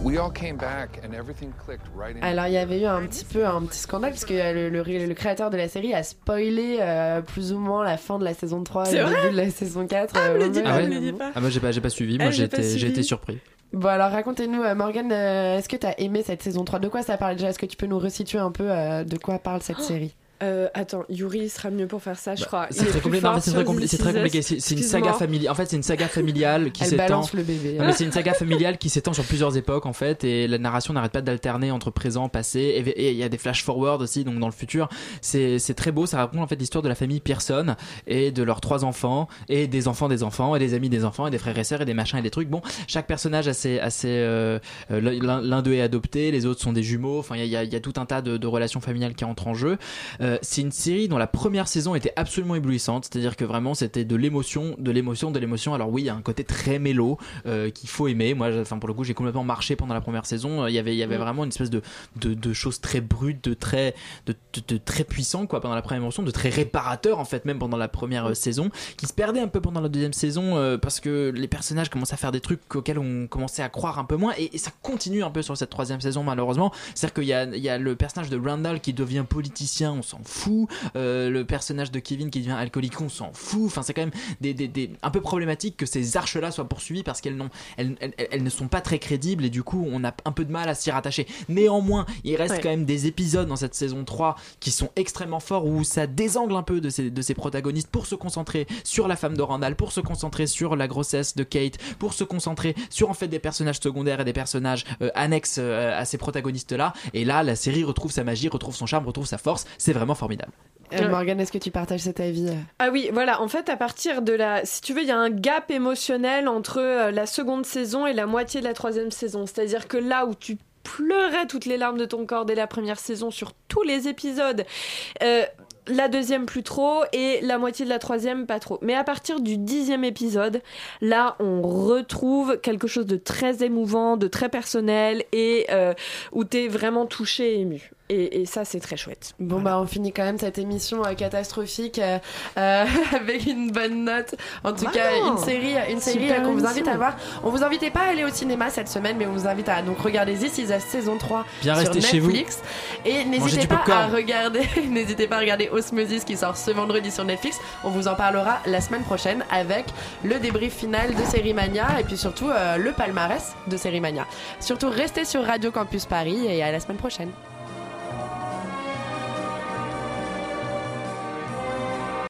We all came back and everything clicked right in. Alors il y avait eu un petit peu un petit scandale parce que euh, le, le- le créateur de la série a spoilé euh, plus ou moins la fin de la saison 3 et le début de la saison 4. Ah, me le euh, ouais, pas, me le dis pas. Ah, moi, j'ai pas, pas suivi. Moi, Ah, j'ai j'ai été, surpris. Bon alors racontez-nous euh, Morgane, euh, est-ce que tu as aimé cette saison 3 De quoi ça parle déjà? Est-ce que tu peux nous resituer un peu euh, de quoi parle cette série? Euh, attends, Yuri sera mieux pour faire ça, je crois. Il C'est est très sur très compli- très compliqué. C'est une saga familiale. En fait, c'est une saga familiale qui Elle s'étend. balance le bébé. Mais c'est une saga familiale qui s'étend sur plusieurs époques en fait, et la narration n'arrête pas d'alterner entre présent, passé, et il y a des flash forward aussi, donc dans le futur. C'est très beau. Ça raconte en fait l'histoire de la famille Pearson et de leurs trois enfants et des enfants des enfants et des amis des enfants et des frères et sœurs et des machins et des trucs. Bon, chaque personnage a ses, a ses, euh, euh, l'un d'eux est adopté, les autres sont des jumeaux. Enfin, il y a, il y a- il y a tout un tas de, de relations familiales qui entrent en jeu. Euh, c'est une série dont la première saison était absolument éblouissante, c'est-à-dire que vraiment c'était de l'émotion, de l'émotion, de l'émotion. Alors oui, il y a un côté très mélo euh, qu'il faut aimer. Moi, enfin pour le coup, j'ai complètement marché pendant la première saison. Euh, Il y avait, il y avait Mm. vraiment une espèce de, de, de choses très brutes, de très, de, de- de très puissant quoi pendant la première émotion, de très réparateur en fait même pendant la première euh, saison, qui se perdait un peu pendant la deuxième saison euh, parce que les personnages commençaient à faire des trucs auxquels on commençait à croire un peu moins et, et ça continue un peu sur cette troisième saison malheureusement. C'est-à-dire qu'il y a, il y a le personnage de Randall qui devient politicien, on s'en fout. Euh, le personnage de Kevin qui devient alcoolique, on s'en fout. Enfin, c'est quand même des, des, des- un peu problématique que ces arches-là soient poursuivies parce qu'elles elles, elles- elles ne sont pas très crédibles et du coup, on a un peu de mal à s'y rattacher. Néanmoins, il reste Ouais. quand même des épisodes dans cette saison 3 qui sont extrêmement forts où ça désangle un peu de ces, de ces protagonistes pour se concentrer sur la femme de Randall, pour se concentrer sur la grossesse de Kate, pour se concentrer sur en fait des personnages secondaires et des personnages euh, annexes euh, à ces protagonistes-là. Et là, la série retrouve sa magie, retrouve son charme, retrouve sa force. C'est vraiment formidable. Euh, Ouais. Morgane, est-ce que tu partages cet avis euh Ah oui, voilà, en fait, à partir de la. Si tu veux, il y a un gap émotionnel entre euh, la seconde saison et la moitié de la troisième saison. C'est-à-dire que là où tu pleurais toutes les larmes de ton corps dès la première saison sur tous les épisodes, euh, la deuxième plus trop et la moitié de la troisième pas trop. Mais à partir du dixième épisode, là on retrouve quelque chose de très émouvant, de très personnel et euh, où t'es vraiment touché et ému. Et, et ça c'est très chouette. Bon bah on finit quand même cette émission euh, catastrophique euh, euh, avec une bonne note. En tout Bah cas non. une série, une série qu'on vous invite à voir. On vous invitait pas à aller au cinéma cette semaine, mais on vous invite à donc regarder This Is Us saison 3 Bien sur rester chez vous. Netflix. Et n'hésitez pas à regarder, n'hésitez pas à regarder Osmosis qui sort ce vendredi sur Netflix. On vous en parlera la semaine prochaine avec le débrief final de Série Mania et puis surtout euh, le palmarès de Série Mania. Surtout restez sur Radio Campus Paris et à la semaine prochaine.